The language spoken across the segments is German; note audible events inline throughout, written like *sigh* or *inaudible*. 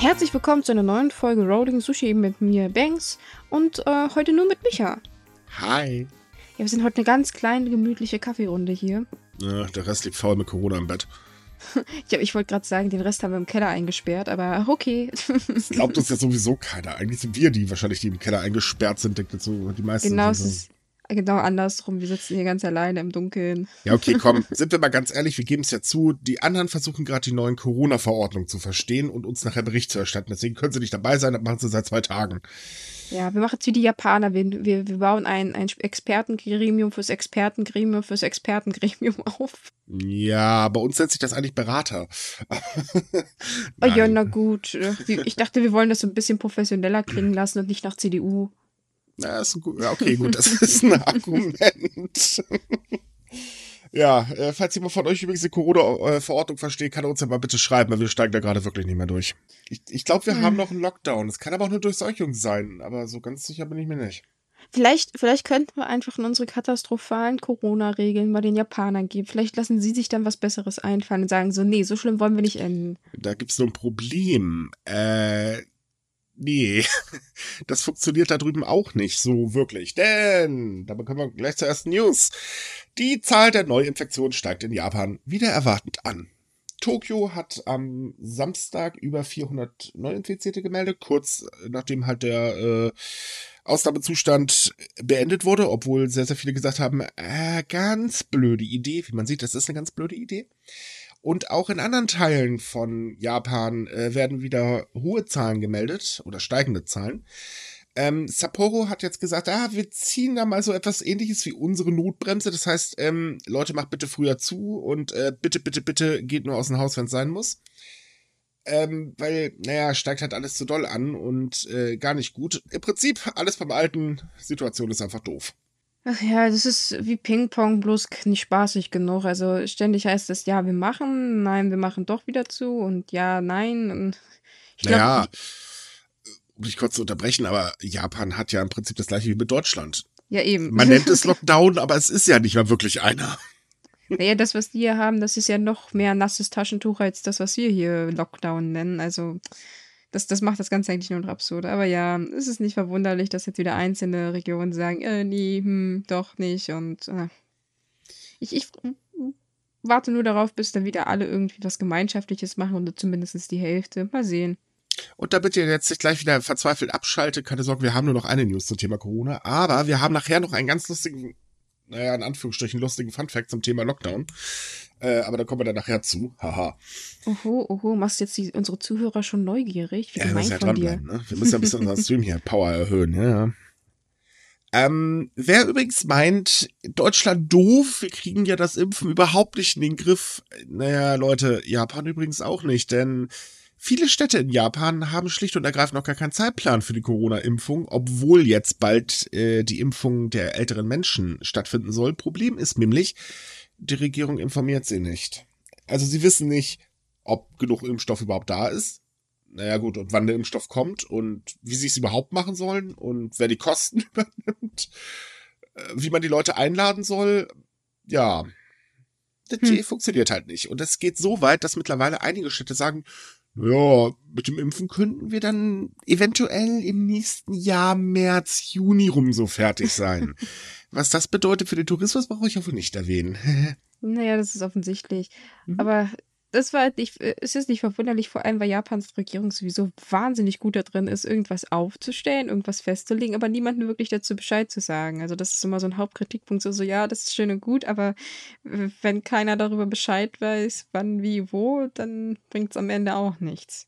Herzlich willkommen zu einer neuen Folge Rolling Sushi mit mir, Banks, und äh, heute nur mit Micha. Hi. Ja, wir sind heute eine ganz kleine, gemütliche Kaffeerunde hier. Ja, der Rest liegt faul mit Corona im Bett. *laughs* Ja, ich wollte gerade sagen, den Rest haben wir im Keller eingesperrt, aber okay. Das glaubt uns ja sowieso keiner. Eigentlich sind wir die wahrscheinlich, die im Keller eingesperrt sind, denkt so die meisten. Genau, es ist genau andersrum. Wir sitzen hier ganz alleine im Dunkeln. Ja, okay, komm, *laughs* sind wir mal ganz ehrlich, wir geben es ja zu, die anderen versuchen gerade die neuen Corona-Verordnungen zu verstehen und uns nachher Bericht zu erstatten. Deswegen können sie nicht dabei sein, das machen sie seit zwei Tagen. Ja, wir machen es wie die Japaner. Wir, wir, wir bauen ein, ein Expertengremium fürs Expertengremium fürs Expertengremium *laughs* auf. Ja, bei uns nennt sich das eigentlich Berater. *laughs* Oh ja, na gut. Ich dachte, wir wollen das so ein bisschen professioneller *clears throat* klingen lassen und nicht nach CDU. Na, ist ein gut, ja, okay, gut, das *laughs* ist ein Argument. *laughs* ja, äh, falls jemand von euch übrigens die Corona-Verordnung versteht, kann er uns ja mal bitte schreiben, weil wir steigen da gerade wirklich nicht mehr durch. Ich, ich glaube, wir Hm. haben noch einen Lockdown. Es kann aber auch nur Durchseuchung sein, aber so ganz sicher bin ich mir nicht. Vielleicht, vielleicht könnten wir einfach in unsere katastrophalen Corona-Regeln mal den Japanern geben. Vielleicht lassen sie sich dann was Besseres einfallen und sagen so, nee, so schlimm wollen wir nicht enden. Da gibt's nur ein Problem. Äh, nee. *laughs* Das funktioniert da drüben auch nicht so wirklich. Denn, da bekommen wir gleich zur ersten News. Die Zahl der Neuinfektionen steigt in Japan wieder erwartend an. Tokio hat am Samstag über 400 Neuinfizierte gemeldet, kurz nachdem halt der äh, Ausnahmezustand beendet wurde, obwohl sehr, sehr viele gesagt haben, äh, ganz blöde Idee. Wie man sieht, das ist eine ganz blöde Idee. Und auch in anderen Teilen von Japan äh, werden wieder hohe Zahlen gemeldet oder steigende Zahlen. Ähm, Sapporo hat jetzt gesagt, ah, wir ziehen da mal so etwas ähnliches wie unsere Notbremse. Das heißt, ähm, Leute, macht bitte früher zu und äh, bitte, bitte, bitte geht nur aus dem Haus, wenn es sein muss. Ähm, weil, naja, steigt halt alles zu doll an und äh, gar nicht gut. Im Prinzip alles beim alten. Situation ist einfach doof. Ach ja, das ist wie Ping-Pong, bloß nicht spaßig genug. Also ständig heißt es, ja, wir machen, nein, wir machen doch wieder zu und ja, nein. Und *laughs* ich glaub, naja, um dich kurz zu unterbrechen, aber Japan hat ja im Prinzip das gleiche wie mit Deutschland. ja, eben. Man nennt es *laughs* Lockdown, aber es ist ja nicht mal wirklich einer. Naja, das, was die hier haben, das ist ja noch mehr nasses Taschentuch als das, was wir hier Lockdown nennen. Also, das, das macht das Ganze eigentlich nur noch absurd. Aber ja, es ist nicht verwunderlich, dass jetzt wieder einzelne Regionen sagen, äh, nee, hm, doch nicht. Und äh, ich, ich warte nur darauf, bis dann wieder alle irgendwie was Gemeinschaftliches machen oder zumindest die Hälfte. Mal sehen. Und damit ihr jetzt nicht gleich wieder verzweifelt abschaltet, keine Sorge, wir haben nur noch eine News zum Thema Corona, aber wir haben nachher noch einen ganz lustigen, naja, in Anführungsstrichen lustigen Funfact zum Thema Lockdown. Äh, aber da kommen wir dann nachher zu. Haha. Oho, oho, machst jetzt die, unsere Zuhörer schon neugierig? Wie Ja, wir gemein müssen ja von dir. ne? Wir müssen ja ein bisschen unseren *laughs* Stream hier Power erhöhen, ja, ja. Ähm, wer übrigens meint, Deutschland doof, wir kriegen ja das Impfen überhaupt nicht in den Griff. Naja, Leute, Japan übrigens auch nicht, denn viele Städte in Japan haben schlicht und ergreifend noch gar keinen Zeitplan für die Corona-Impfung, obwohl jetzt bald äh, die Impfung der älteren Menschen stattfinden soll. Problem ist nämlich, die Regierung informiert sie nicht. Also sie wissen nicht, ob genug Impfstoff überhaupt da ist. Naja gut, und wann der Impfstoff kommt und wie sie es überhaupt machen sollen und wer die Kosten *laughs* übernimmt, äh, wie man die Leute einladen soll. Ja, das Hm. funktioniert halt nicht. Und es geht so weit, dass mittlerweile einige Städte sagen, ja, mit dem Impfen könnten wir dann eventuell im nächsten Jahr März, Juni rum so fertig sein. *laughs* Was das bedeutet für den Tourismus, brauche ich wohl nicht erwähnen. *laughs* Naja, das ist offensichtlich. Mhm. Aber das war nicht, äh, es ist nicht verwunderlich, vor allem weil Japans Regierung sowieso wahnsinnig gut da drin ist, irgendwas aufzustellen, irgendwas festzulegen, aber niemandem wirklich dazu Bescheid zu sagen. Also das ist immer so ein Hauptkritikpunkt, so, so ja, das ist schön und gut, aber wenn keiner darüber Bescheid weiß, wann, wie, wo, dann bringt es am Ende auch nichts.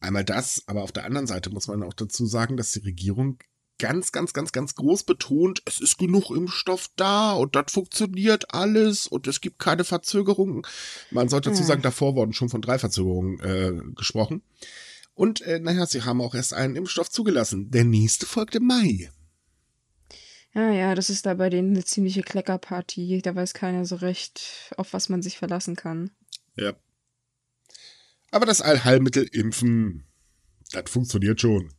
Einmal das, aber auf der anderen Seite muss man auch dazu sagen, dass die Regierung ganz, ganz, ganz, ganz groß betont, es ist genug Impfstoff da und das funktioniert alles und es gibt keine Verzögerungen. Man sollte dazu sagen, davor wurden schon von drei Verzögerungen äh, gesprochen. Und äh, naja, sie haben auch erst einen Impfstoff zugelassen. Der nächste folgt im Mai. Ja, ja, das ist da bei denen eine ziemliche Kleckerparty. Da weiß keiner so recht, auf was man sich verlassen kann. Ja. Aber das Allheilmittel Impfen, das funktioniert schon.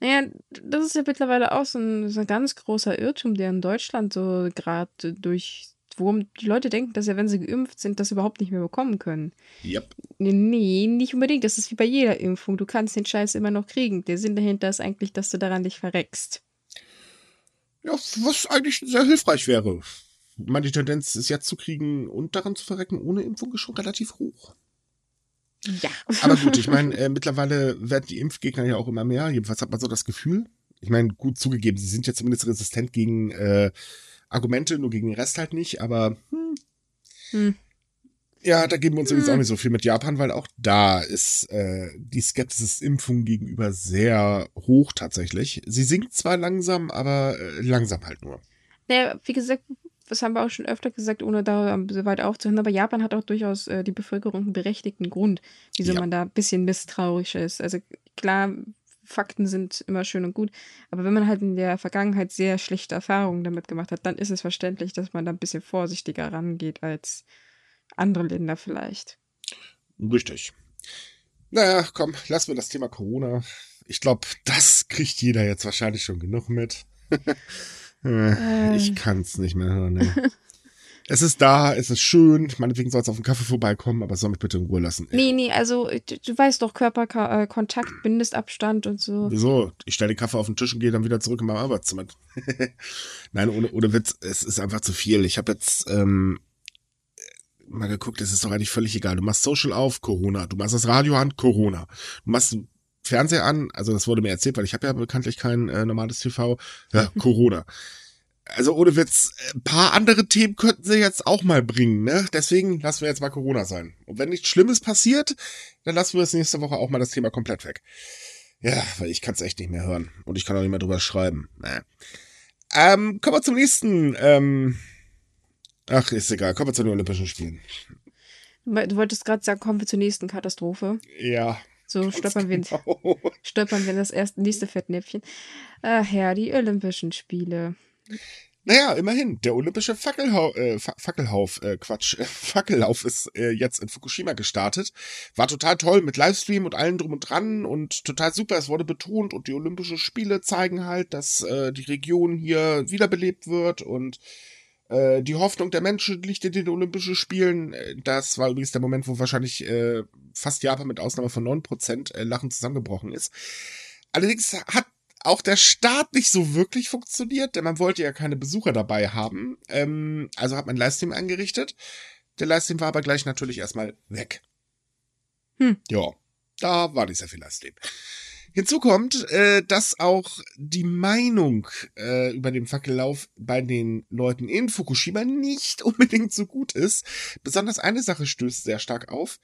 Naja, das ist ja mittlerweile auch so ein, so ein ganz großer Irrtum, der in Deutschland so gerade durch Wurm. Die Leute denken, dass ja, wenn sie geimpft sind, das überhaupt nicht mehr bekommen können. Yep. Nee, nee, nicht unbedingt. Das ist wie bei jeder Impfung. Du kannst den Scheiß immer noch kriegen. Der Sinn dahinter ist eigentlich, dass du daran nicht verreckst. Ja, was eigentlich sehr hilfreich wäre. Ich meine, die Tendenz, es jetzt zu kriegen und daran zu verrecken ohne Impfung ist schon relativ hoch. Ja. Aber gut, *laughs* ich meine, äh, mittlerweile werden die Impfgegner ja auch immer mehr. Jedenfalls hat man so das Gefühl. Ich meine, gut zugegeben, sie sind ja zumindest resistent gegen äh, Argumente, nur gegen den Rest halt nicht. Aber hm, Hm. ja, da geben wir uns übrigens Hm. auch nicht so viel mit Japan, weil auch da ist äh, die Skepsis Impfung gegenüber sehr hoch tatsächlich. Sie sinkt zwar langsam, aber äh, langsam halt nur. Naja, wie gesagt, das haben wir auch schon öfter gesagt, ohne da so weit aufzuhören, aber Japan hat auch durchaus äh, die Bevölkerung einen berechtigten Grund, wieso Ja. man da ein bisschen misstrauisch ist. Also klar, Fakten sind immer schön und gut, aber wenn man halt in der Vergangenheit sehr schlechte Erfahrungen damit gemacht hat, dann ist es verständlich, dass man da ein bisschen vorsichtiger rangeht als andere Länder vielleicht. Richtig. Naja, komm, lassen wir das Thema Corona. Ich glaube, das kriegt jeder jetzt wahrscheinlich schon genug mit. *laughs* äh, ich kann's nicht mehr hören. Nee. *laughs* es ist da, es ist schön. Meinetwegen soll es auf den Kaffee vorbeikommen, aber soll mich bitte in Ruhe lassen. Nee, nee, also du, du weißt doch, Körperkontakt, Mindestabstand und so. Wieso? Ich stelle den Kaffee auf den Tisch und gehe dann wieder zurück in mein Arbeitszimmer. *laughs* Nein, ohne, ohne Witz, es ist einfach zu viel. Ich habe jetzt ähm, mal geguckt, es ist doch eigentlich völlig egal. Du machst Social auf, Corona. Du machst das Radio an, Corona. Du machst Fernseher an, also das wurde mir erzählt, weil ich habe ja bekanntlich kein äh, normales TV. Ja, Corona. Also ohne Witz, ein paar andere Themen könnten sie jetzt auch mal bringen, ne? Deswegen lassen wir jetzt mal Corona sein. Und wenn nichts Schlimmes passiert, dann lassen wir es nächste Woche auch mal das Thema komplett weg. Ja, weil ich kann es echt nicht mehr hören. Und ich kann auch nicht mehr drüber schreiben. Naja. Ähm, kommen wir zum nächsten. Ähm, ach, ist egal. Kommen wir zu den Olympischen Spielen. Du wolltest gerade sagen, kommen wir zur nächsten Katastrophe. Ja. So stolpern wir, in, Genau. *laughs* stolpern wir in das erste, nächste Fettnäpfchen. Ach ja, die Olympischen Spiele. Naja, immerhin. Der olympische Fackelhau äh, Fa Fackelhauf, äh, Quatsch, *laughs* Fackellauf ist äh, jetzt in Fukushima gestartet. War total toll mit Livestream und allem drum und dran und total super. Es wurde betont und die Olympischen Spiele zeigen halt, dass äh, die Region hier wiederbelebt wird und äh, die Hoffnung der Menschen liegt in den Olympischen Spielen. Äh, Das war übrigens der Moment, wo wahrscheinlich äh, fast Japan mit Ausnahme von 9% äh, Lachen zusammengebrochen ist. Allerdings hat auch der Start nicht so wirklich funktioniert, denn man wollte ja keine Besucher dabei haben. Ähm, also hat man Livestream eingerichtet. Der Livestream war aber gleich natürlich erstmal weg. Hm. Ja, da war nicht sehr viel Livestream. Hinzu kommt, äh, dass auch die Meinung äh, über den Fackellauf bei den Leuten in Fukushima nicht *laughs* unbedingt so gut ist. Besonders eine Sache stößt sehr stark auf.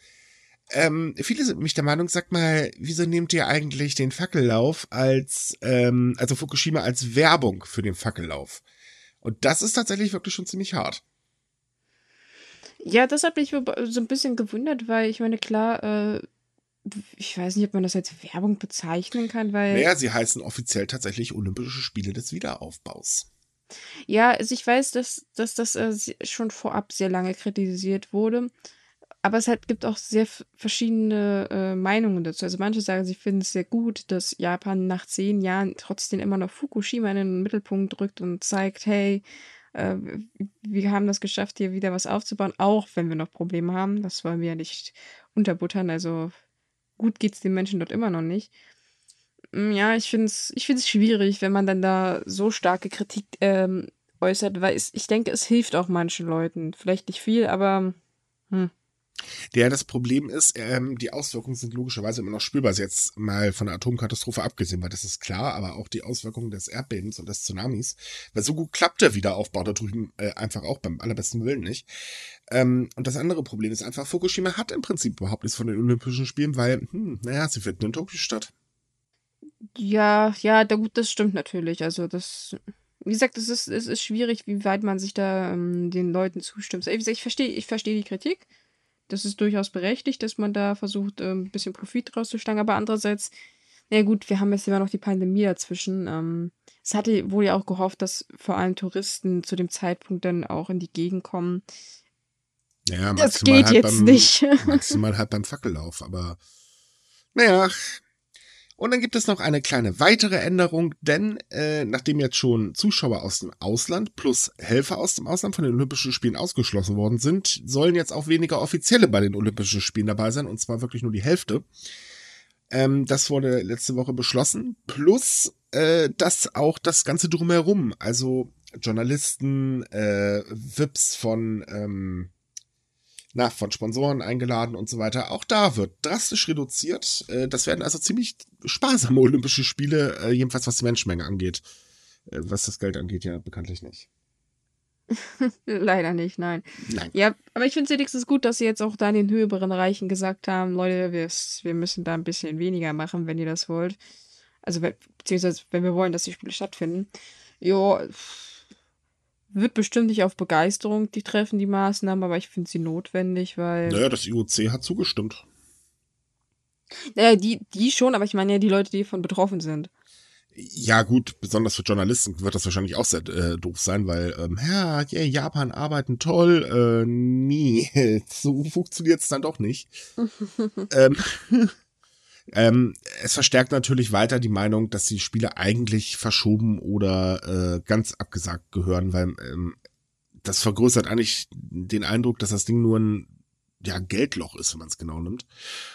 Ähm, viele sind nämlich der Meinung, sag mal, wieso nehmt ihr eigentlich den Fackellauf als, ähm, also Fukushima als Werbung für den Fackellauf? Und das ist tatsächlich wirklich schon ziemlich hart. Ja, das hat mich so ein bisschen gewundert, weil ich meine, klar, äh, ich weiß nicht, ob man das als Werbung bezeichnen kann, weil. Naja, sie heißen offiziell tatsächlich Olympische Spiele des Wiederaufbaus. Ja, also ich weiß, dass, dass das äh, schon vorab sehr lange kritisiert wurde. Aber es halt, gibt auch sehr verschiedene äh, Meinungen dazu. Also manche sagen, sie finden es sehr gut, dass Japan nach zehn Jahren trotzdem immer noch Fukushima in den Mittelpunkt rückt und zeigt, hey, äh, wir haben das geschafft, hier wieder was aufzubauen, auch wenn wir noch Probleme haben. Das wollen wir ja nicht unterbuttern. Also gut geht es den Menschen dort immer noch nicht. Ja, ich finde es ich find's schwierig, wenn man dann da so starke Kritik ähm, äußert, weil es, ich denke, es hilft auch manchen Leuten. Vielleicht nicht viel, aber hm. Ja, das Problem ist, ähm, die Auswirkungen sind logischerweise immer noch spürbar. Jetzt mal von der Atomkatastrophe abgesehen, weil das ist klar, aber auch die Auswirkungen des Erdbebens und des Tsunamis. Weil so gut klappt der Wiederaufbau da drüben äh, einfach auch beim allerbesten Willen nicht. Ähm, und das andere Problem ist einfach, Fukushima hat im Prinzip überhaupt nichts von den Olympischen Spielen, weil, hm, naja, sie finden in Tokio statt. Ja, ja, da, gut, das stimmt natürlich. Also das, wie gesagt, es ist, es ist schwierig, wie weit man sich da ähm, den Leuten zustimmt. Gesagt, ich verstehe ich versteh die Kritik. Das ist durchaus berechtigt, dass man da versucht, ähm, ein bisschen Profit rauszuschlagen. Aber andererseits, na gut, wir haben jetzt immer noch die Pandemie dazwischen. Ähm, es hatte wohl ja auch gehofft, dass vor allem Touristen zu dem Zeitpunkt dann auch in die Gegend kommen. Ja, das geht halt jetzt beim, nicht. *laughs* maximal halt beim Fackellauf, aber naja. Und dann gibt es noch eine kleine weitere Änderung, denn äh, nachdem jetzt schon Zuschauer aus dem Ausland plus Helfer aus dem Ausland von den Olympischen Spielen ausgeschlossen worden sind, sollen jetzt auch weniger Offizielle bei den Olympischen Spielen dabei sein, und zwar wirklich nur die Hälfte. Ähm, das wurde letzte Woche beschlossen, plus äh, dass auch das Ganze drumherum, also Journalisten, äh, VIPs von ähm, na, von Sponsoren eingeladen und so weiter. Auch da wird drastisch reduziert. Äh, das werden also ziemlich sparsame Olympische Spiele, äh, jedenfalls was die Menschenmenge angeht. Äh, was das Geld angeht, ja bekanntlich nicht. *laughs* Leider nicht, nein. Nein. Ja, aber ich finde es wenigstens gut, dass sie jetzt auch da in den höheren Reichen gesagt haben, Leute, wir, wir müssen da ein bisschen weniger machen, wenn ihr das wollt. Also, beziehungsweise, wenn wir wollen, dass die Spiele stattfinden. Jo, wird bestimmt nicht auf Begeisterung die treffen, die Maßnahmen, aber ich finde sie notwendig, weil. Naja, das IOC hat zugestimmt. Naja, die, die schon, aber ich meine ja die Leute, die davon betroffen sind. Ja, gut, besonders für Journalisten wird das wahrscheinlich auch sehr äh, doof sein, weil, ähm, ja, yeah, Japan arbeiten toll, äh, nie. *laughs* so funktioniert's dann doch nicht. *laughs* ähm, ähm, es verstärkt natürlich weiter die Meinung, dass die Spiele eigentlich verschoben oder äh, ganz abgesagt gehören, weil ähm, das vergrößert eigentlich den Eindruck, dass das Ding nur ein ja, Geldloch ist, wenn man es genau nimmt.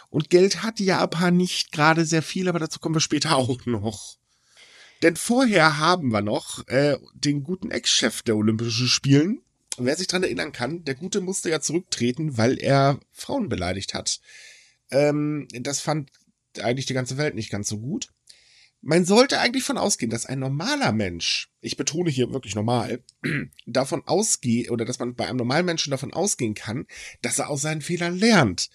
Und Geld hat Japan nicht gerade sehr viel, aber dazu kommen wir später *laughs* auch noch. Denn vorher haben wir noch äh, den guten Ex-Chef der Olympischen Spielen. Wer sich dran erinnern kann, der Gute musste ja zurücktreten, weil er Frauen beleidigt hat. Ähm, das fand eigentlich die ganze Welt nicht ganz so gut. Man sollte eigentlich von ausgehen, dass ein normaler Mensch, ich betone hier wirklich normal, *clears throat* davon ausgeht, oder dass man bei einem normalen Menschen davon ausgehen kann, dass er aus seinen Fehlern lernt.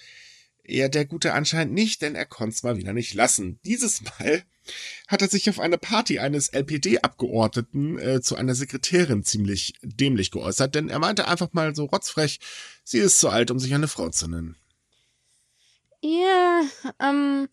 Er der Gute anscheinend nicht, denn er konnte es mal wieder nicht lassen. Dieses Mal *laughs* hat er sich auf eine Party eines LPD-Abgeordneten äh, zu einer Sekretärin ziemlich dämlich geäußert, denn er meinte einfach mal so rotzfrech, sie ist zu alt, um sich eine Frau zu nennen. Ja, ähm,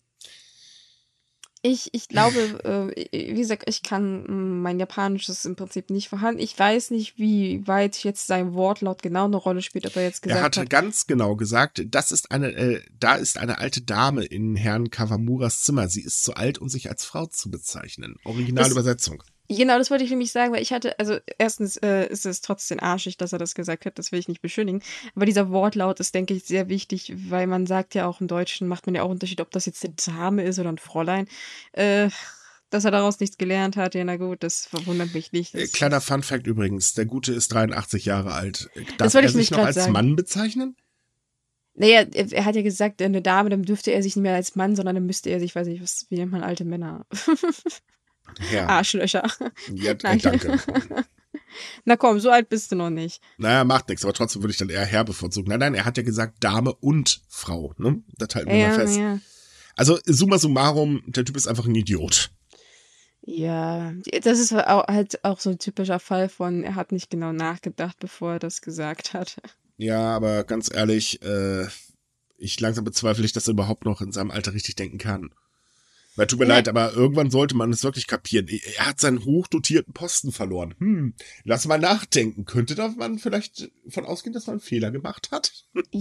ich, ich glaube, äh, wie gesagt, ich kann mm, mein Japanisch ist im Prinzip nicht vorhanden. Ich weiß nicht, wie weit jetzt sein Wortlaut genau eine Rolle spielt, ob er jetzt gesagt er hat. Er hat. ganz genau gesagt, das ist eine, äh, da ist eine alte Dame in Herrn Kawamuras Zimmer. Sie ist zu alt, um sich als Frau zu bezeichnen. Originalübersetzung. Genau, das wollte ich nämlich sagen, weil ich hatte, also erstens äh, ist es trotzdem arschig, dass er das gesagt hat, das will ich nicht beschönigen. Aber dieser Wortlaut ist, denke ich, sehr wichtig, weil man sagt ja auch im Deutschen, macht man ja auch Unterschied, ob das jetzt eine Dame ist oder ein Fräulein. Äh, dass er daraus nichts gelernt hat, ja, na gut, das verwundert mich nicht. Äh, Das, Kleiner Fun Fact übrigens, der Gute ist 83 Jahre alt. Darf Das wollte er ich nämlich sich noch als sagen. Mann bezeichnen? naja, er, er hat ja gesagt, eine Dame, dann dürfte er sich nicht mehr als Mann, sondern dann müsste er sich, weiß nicht, was, wie nennt man alte Männer? *laughs* Ja, Arschlöcher. ja äh, Nein. danke. *laughs* Na komm, so alt bist du noch nicht. Naja, macht nichts, aber trotzdem würde ich dann eher Herr bevorzugen. Nein, nein, er hat ja gesagt Dame und Frau. Ne? Das halten wir mal Ja, fest. ja. Also, summa summarum, der Typ ist einfach ein Idiot. Ja, das ist halt auch so ein typischer Fall von, er hat nicht genau nachgedacht, bevor er das gesagt hat. Ja, aber ganz ehrlich, äh, ich langsam bezweifle ich, dass er überhaupt noch in seinem Alter richtig denken kann. Weil tut mir Ja. leid, aber irgendwann sollte man es wirklich kapieren. Er hat seinen hochdotierten Posten verloren. Hm, lass mal nachdenken. Könnte da man vielleicht von ausgehen, dass man einen Fehler gemacht hat?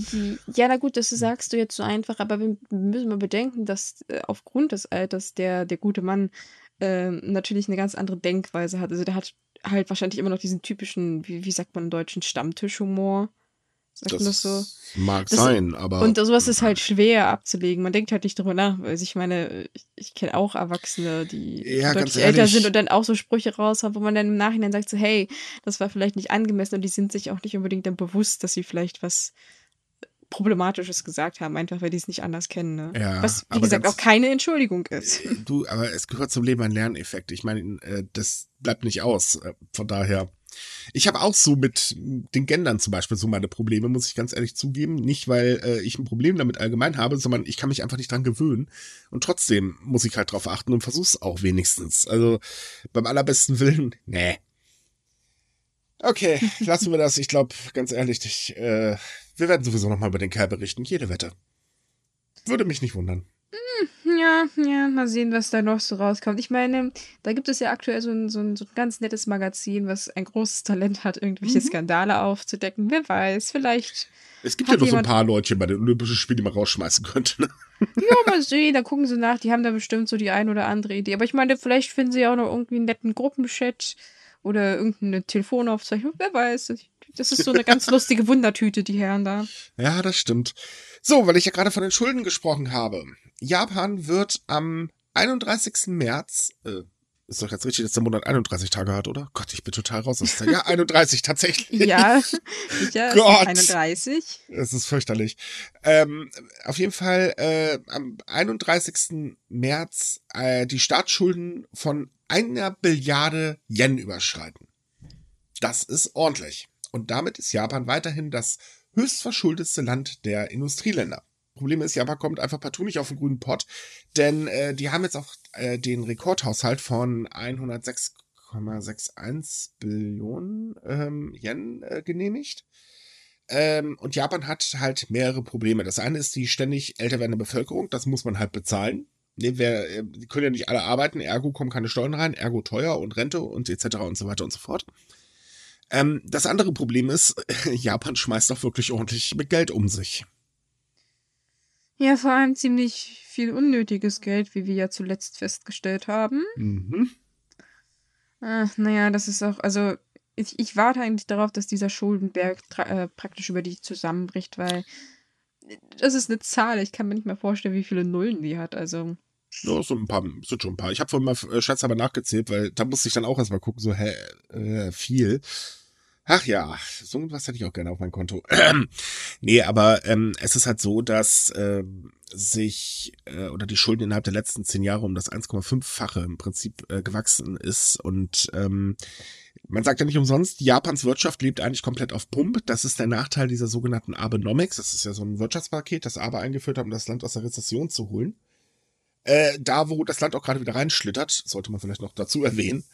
Ja, na gut, das sagst du jetzt so einfach, aber wir müssen mal bedenken, dass äh, aufgrund des Alters der, der gute Mann ähm, natürlich eine ganz andere Denkweise hat. Also der hat halt wahrscheinlich immer noch diesen typischen, wie, wie sagt man im Deutschen, Stammtischhumor. Man das so? mag Das- sein, aber. Und sowas ist halt schwer abzulegen. Man denkt halt nicht drüber nach. Also ich meine, ich, ich kenne auch Erwachsene, die Ja, deutlich älter sind und dann auch so Sprüche raushauen, wo man dann im Nachhinein sagt so, hey, das war vielleicht nicht angemessen und die sind sich auch nicht unbedingt dann bewusst, dass sie vielleicht was Problematisches gesagt haben, einfach weil die es nicht anders kennen. Ne? Ja, was, wie gesagt, ganz- auch keine Entschuldigung ist. Du, aber es gehört zum Leben ein Lerneffekt. Ich meine, äh, das bleibt nicht aus. Äh, Von daher. Ich habe auch so mit den Gendern zum Beispiel so meine Probleme, muss ich ganz ehrlich zugeben. Nicht, weil äh, ich ein Problem damit allgemein habe, sondern ich kann mich einfach nicht dran gewöhnen. Und trotzdem muss ich halt drauf achten und versuch's auch wenigstens. Also beim allerbesten Willen, *laughs* nee. Okay, *laughs* lassen wir das. Ich glaube, ganz ehrlich, ich, äh, wir werden sowieso noch mal über den Kerl berichten. Jede Wette. Würde mich nicht wundern. Ja, ja, mal sehen, was da noch so rauskommt. Ich meine, da gibt es ja aktuell so ein, so ein, so ein ganz nettes Magazin, was ein großes Talent hat, irgendwelche mhm. Skandale aufzudecken. Wer weiß, vielleicht. Es gibt ja noch so ein paar Leute bei den Olympischen Spielen, die man rausschmeißen könnte. Ne? *laughs* Ja, mal sehen, da gucken sie nach, die haben da bestimmt so die ein oder andere Idee. Aber ich meine, vielleicht finden sie ja auch noch irgendwie einen netten Gruppenchat oder irgendeine Telefonaufzeichnung. Wer weiß. Das ist so eine ganz lustige Wundertüte, die Herren da. Ja, das stimmt. So, weil ich ja gerade von den Schulden gesprochen habe. Japan wird am 31. März, äh, ist doch jetzt richtig, dass der Monat 31 Tage hat, oder? Gott, ich bin total raus aus der Ja, 31 tatsächlich. ja, *laughs* ja Gott. 31. Es ist fürchterlich. Ähm, auf jeden Fall äh, am 31. März äh, die Staatsschulden von einer Billiarde Yen überschreiten. Das ist ordentlich. Und damit ist Japan weiterhin das höchstverschuldetste Land der Industrieländer. Problem ist, Japan kommt einfach partout nicht auf den grünen Pott, denn äh, die haben jetzt auch äh, den Rekordhaushalt von 106,61 Billionen ähm, Yen äh, genehmigt. Ähm, und Japan hat halt mehrere Probleme. Das eine ist die ständig älter werdende Bevölkerung, das muss man halt bezahlen. Nee, wer, äh, die können ja nicht alle arbeiten, ergo kommen keine Steuern rein, ergo teuer und Rente und etc. und so weiter und so fort. Ähm, das andere Problem ist, *laughs* Japan schmeißt auch wirklich ordentlich mit Geld um sich. Ja, vor allem ziemlich viel unnötiges Geld, wie wir ja zuletzt festgestellt haben. Mhm. Ach, naja, das ist auch, also ich, ich, warte eigentlich darauf, dass dieser Schuldenberg äh, praktisch über die zusammenbricht, weil das ist eine Zahl. Ich kann mir nicht mehr vorstellen, wie viele Nullen die hat. Also. Ja, so ein paar, sind schon ein paar. Ich habe vorhin mal äh, Schatz aber nachgezählt, weil da musste ich dann auch erstmal gucken, so, hä, äh, viel. Ach ja, so was hätte ich auch gerne auf mein Konto. *clears throat* nee, aber ähm, es ist halt so, dass äh, sich äh, oder die Schulden innerhalb der letzten zehn Jahre um das 1,5-fache im Prinzip äh, gewachsen ist. Und ähm, man sagt ja nicht umsonst, Japans Wirtschaft lebt eigentlich komplett auf Pump. Das ist der Nachteil dieser sogenannten Abenomics. Das ist ja so ein Wirtschaftspaket, das Abe eingeführt hat, um das Land aus der Rezession zu holen. Äh, da, wo das Land auch gerade wieder reinschlittert, sollte man vielleicht noch dazu erwähnen.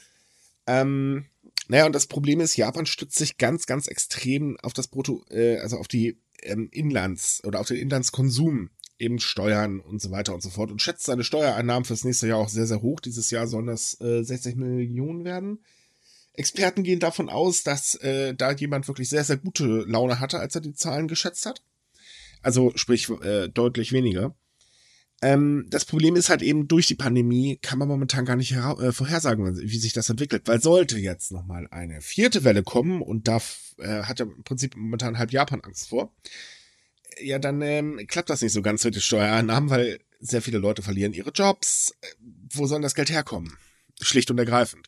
Ähm, naja, und das Problem ist, Japan stützt sich ganz, ganz extrem auf das Brutto, äh, also auf die ähm, Inlands- oder auf den Inlandskonsum, eben Steuern und so weiter und so fort und schätzt seine Steuereinnahmen fürs nächste Jahr auch sehr, sehr hoch. Dieses Jahr sollen das äh, 60 Millionen werden. Experten gehen davon aus, dass äh, da jemand wirklich sehr, sehr gute Laune hatte, als er die Zahlen geschätzt hat. Also sprich äh, deutlich weniger. Ähm, das Problem ist halt eben, durch die Pandemie kann man momentan gar nicht äh, vorhersagen, wie sich das entwickelt. Weil sollte jetzt nochmal eine vierte Welle kommen und da äh, hat ja im Prinzip momentan halb Japan Angst vor, ja, dann ähm, klappt das nicht so ganz mit den Steuereinnahmen, weil sehr viele Leute verlieren ihre Jobs. Äh, wo soll das Geld herkommen? Schlicht und ergreifend.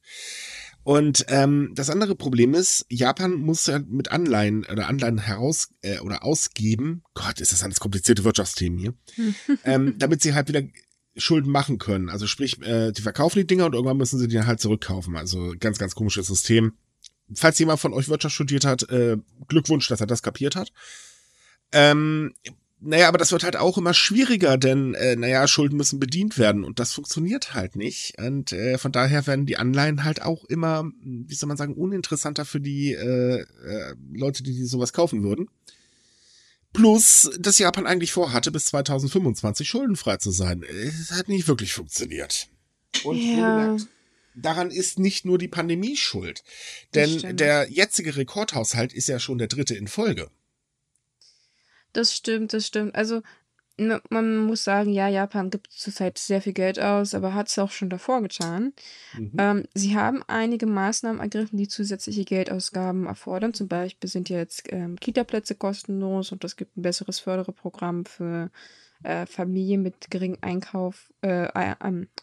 Und ähm, das andere Problem ist, Japan muss ja mit Anleihen oder Anleihen heraus äh, oder ausgeben. Gott, ist das alles komplizierte Wirtschaftsthemen hier. *laughs* ähm, damit sie halt wieder Schulden machen können. Also sprich, äh, die verkaufen die Dinger und irgendwann müssen sie die halt zurückkaufen. Also ganz, ganz komisches System. Falls jemand von euch Wirtschaft studiert hat, äh, Glückwunsch, dass er das kapiert hat. Ähm, naja, aber das wird halt auch immer schwieriger, denn, äh, naja, Schulden müssen bedient werden und das funktioniert halt nicht. Und äh, von daher werden die Anleihen halt auch immer, wie soll man sagen, uninteressanter für die äh, äh, Leute, die, die sowas kaufen würden. Plus, dass Japan eigentlich vorhatte, bis 2025 schuldenfrei zu sein. Es hat nicht wirklich funktioniert. Und ja. daran ist nicht nur die Pandemie schuld. Denn der jetzige Rekordhaushalt ist ja schon der dritte in Folge. Das stimmt, das stimmt. Also, ne, man muss sagen, ja, Japan gibt zurzeit sehr viel Geld aus, aber hat es auch schon davor getan. Mhm. Ähm, sie haben einige Maßnahmen ergriffen, die zusätzliche Geldausgaben erfordern. Zum Beispiel sind jetzt ähm, Kita-Plätze kostenlos und es gibt ein besseres Förderprogramm für äh, Familien mit geringem Einkauf, äh,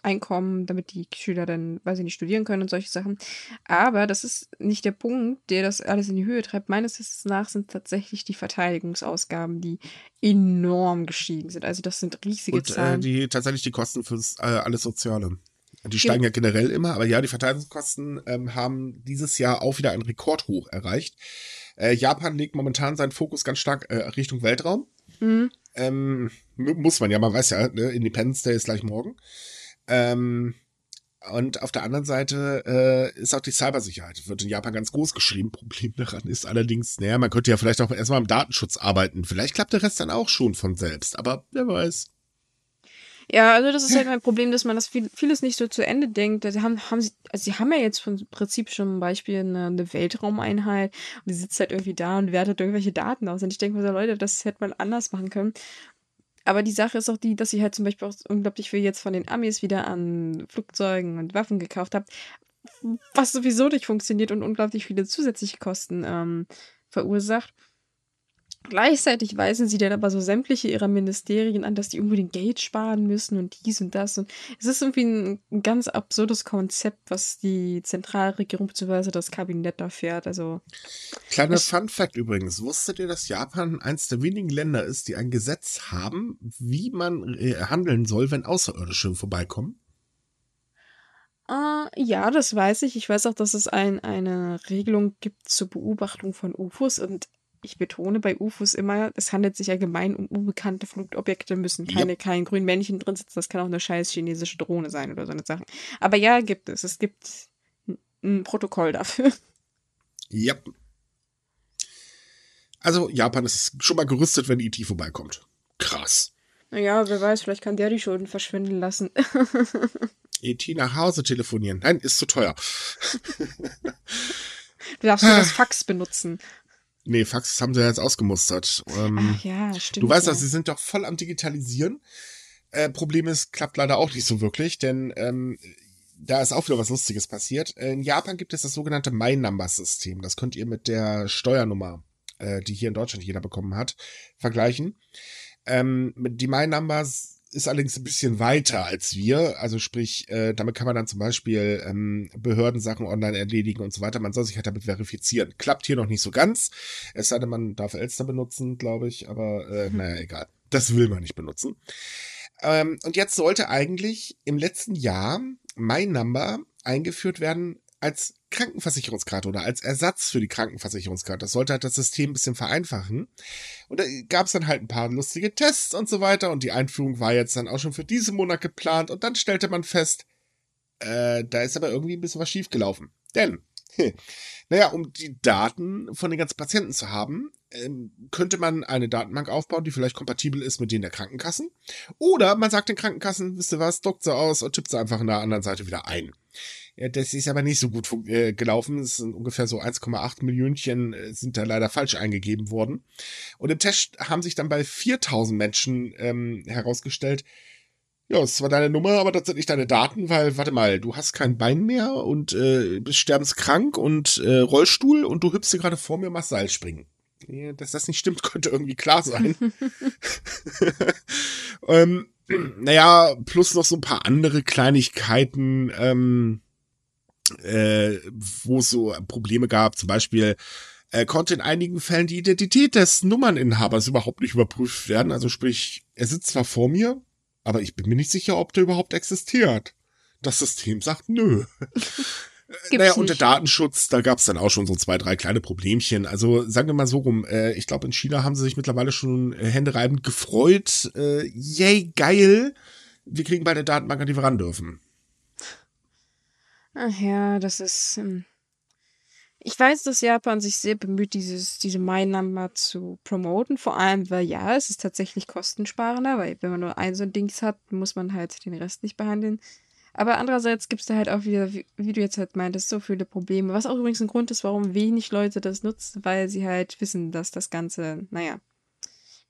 Einkommen, damit die Schüler dann, weiß ich nicht, studieren können und solche Sachen. Aber das ist nicht der Punkt, der das alles in die Höhe treibt. Meines Wissens nach sind tatsächlich die Verteidigungsausgaben, die enorm gestiegen sind. Also das sind riesige und, äh, Zahlen. Äh, die tatsächlich die Kosten für äh, alles Soziale. Die steigen ja. generell immer, aber ja, die Verteidigungskosten ähm, haben dieses Jahr auch wieder ein Rekordhoch erreicht. Äh, Japan legt momentan seinen Fokus ganz stark äh, Richtung Weltraum. Mhm. Ähm, muss man ja, man weiß ja, ne, Independence Day ist gleich morgen. Ähm, und auf der anderen Seite äh, ist auch die Cybersicherheit. Wird in Japan ganz groß geschrieben. *laughs* Problem daran ist allerdings, naja, man könnte ja vielleicht auch erstmal im Datenschutz arbeiten. Vielleicht klappt der Rest dann auch schon von selbst, aber wer weiß. Ja, also das ist halt mein Problem, dass man das viel, vieles nicht so zu Ende denkt. Sie haben, haben sie, also sie haben ja jetzt im Prinzip schon ein Beispiel eine, eine Weltraumeinheit und die sitzt halt irgendwie da und wertet irgendwelche Daten aus. Und ich denke mir so, Leute, das hätte man anders machen können. Aber die Sache ist auch die, dass ich halt zum Beispiel auch unglaublich viel jetzt von den Amis wieder an Flugzeugen und Waffen gekauft habe, was sowieso nicht funktioniert und unglaublich viele zusätzliche Kosten ähm, verursacht. Gleichzeitig weisen sie dann aber so sämtliche ihrer Ministerien an, dass die unbedingt Geld sparen müssen und dies und das. Und es ist irgendwie ein, ein ganz absurdes Konzept, was die Zentralregierung bzw. das Kabinett da fährt. Also, Kleiner Fun Fact übrigens. Wusstet ihr, dass Japan eines der wenigen Länder ist, die ein Gesetz haben, wie man äh, handeln soll, wenn Außerirdische vorbeikommen? äh, ja, das weiß ich. Ich weiß auch, dass es ein, eine Regelung gibt zur Beobachtung von UFOs und ich betone bei UFOs immer, es handelt sich allgemein um unbekannte Flugobjekte, müssen keine, Yep. kein grünen Männchen drin sitzen, das kann auch eine scheiß chinesische Drohne sein oder so eine Sache. Aber ja, gibt es. Es gibt ein- ein Protokoll dafür. *laughs* Ja. Also Japan ist schon mal gerüstet, wenn IT vorbeikommt. Krass. Naja, wer weiß, vielleicht kann der die Schulden verschwinden lassen. *laughs* ET nach Hause telefonieren. Nein, ist zu teuer. *laughs* Du darfst nur das Fax benutzen. Nee, Fax haben sie ja jetzt ausgemustert. Ähm, Ach ja, stimmt. du weißt ja. doch, sie sind doch voll am Digitalisieren. Äh, Problem ist, klappt leider auch nicht so wirklich, denn ähm, da ist auch wieder was Lustiges passiert. In Japan gibt es das sogenannte My Number System. Das könnt ihr mit der Steuernummer, äh, die hier in Deutschland jeder bekommen hat, vergleichen. Ähm, die My Numbers ist allerdings ein bisschen weiter als wir. Also sprich, äh, damit kann man dann zum Beispiel ähm, Behördensachen online erledigen und so weiter. Man soll sich halt damit verifizieren. Klappt hier noch nicht so ganz. Es sei denn, man darf Elster benutzen, glaube ich. Aber äh, naja, egal. Das will man nicht benutzen. Ähm, und jetzt sollte eigentlich im letzten Jahr My Number eingeführt werden als Krankenversicherungskarte oder als Ersatz für die Krankenversicherungskarte. Das sollte halt das System ein bisschen vereinfachen. Und da gab es dann halt ein paar lustige Tests und so weiter. Und die Einführung war jetzt dann auch schon für diesen Monat geplant. Und dann stellte man fest, äh, da ist aber irgendwie ein bisschen was schiefgelaufen. Denn, *laughs* naja, um die Daten von den ganzen Patienten zu haben, ähm, könnte man eine Datenbank aufbauen, die vielleicht kompatibel ist mit denen der Krankenkassen. Oder man sagt den Krankenkassen, wisst ihr was, dockt sie aus und tippt sie einfach in der anderen Seite wieder ein. Ja, das ist aber nicht so gut äh, gelaufen. Es sind ungefähr so 1,8 Millionchen äh, sind da leider falsch eingegeben worden. Und im Test haben sich dann bei 4000 Menschen ähm, herausgestellt, ja, es zwar deine Nummer, aber das sind nicht deine Daten, weil, warte mal, du hast kein Bein mehr und äh, bist sterbenskrank und äh, Rollstuhl und du hüpfst hier gerade vor mir und machst Seilspringen. Ja, dass das nicht stimmt, *laughs* könnte irgendwie klar sein. *laughs* ähm, *clears throat* naja, plus noch so ein paar andere Kleinigkeiten, ähm, äh, wo es so Probleme gab. Zum Beispiel äh, konnte in einigen Fällen die Identität des Nummerninhabers überhaupt nicht überprüft werden. Also sprich, er sitzt zwar vor mir, aber ich bin mir nicht sicher, ob der überhaupt existiert. Das System sagt nö. *laughs* Gibt's naja, und der nicht. Datenschutz, da gab es dann auch schon so zwei, drei kleine Problemchen. Also sagen wir mal so rum, äh, ich glaube, in China haben sie sich mittlerweile schon äh, händereibend gefreut. Äh, yay, geil. Wir kriegen bald eine Datenbank, an die wir ran dürfen. Ach ja, das ist. ähm, Ich weiß, dass Japan sich sehr bemüht, dieses, diese My Number zu promoten. Vor allem, weil ja, es ist tatsächlich kostensparender, weil wenn man nur ein so ein Dings hat, muss man halt den Rest nicht behandeln. Aber andererseits gibt es da halt auch wieder, wie, wie du jetzt halt meintest, so viele Probleme. Was auch übrigens ein Grund ist, warum wenig Leute das nutzen, weil sie halt wissen, dass das Ganze, naja,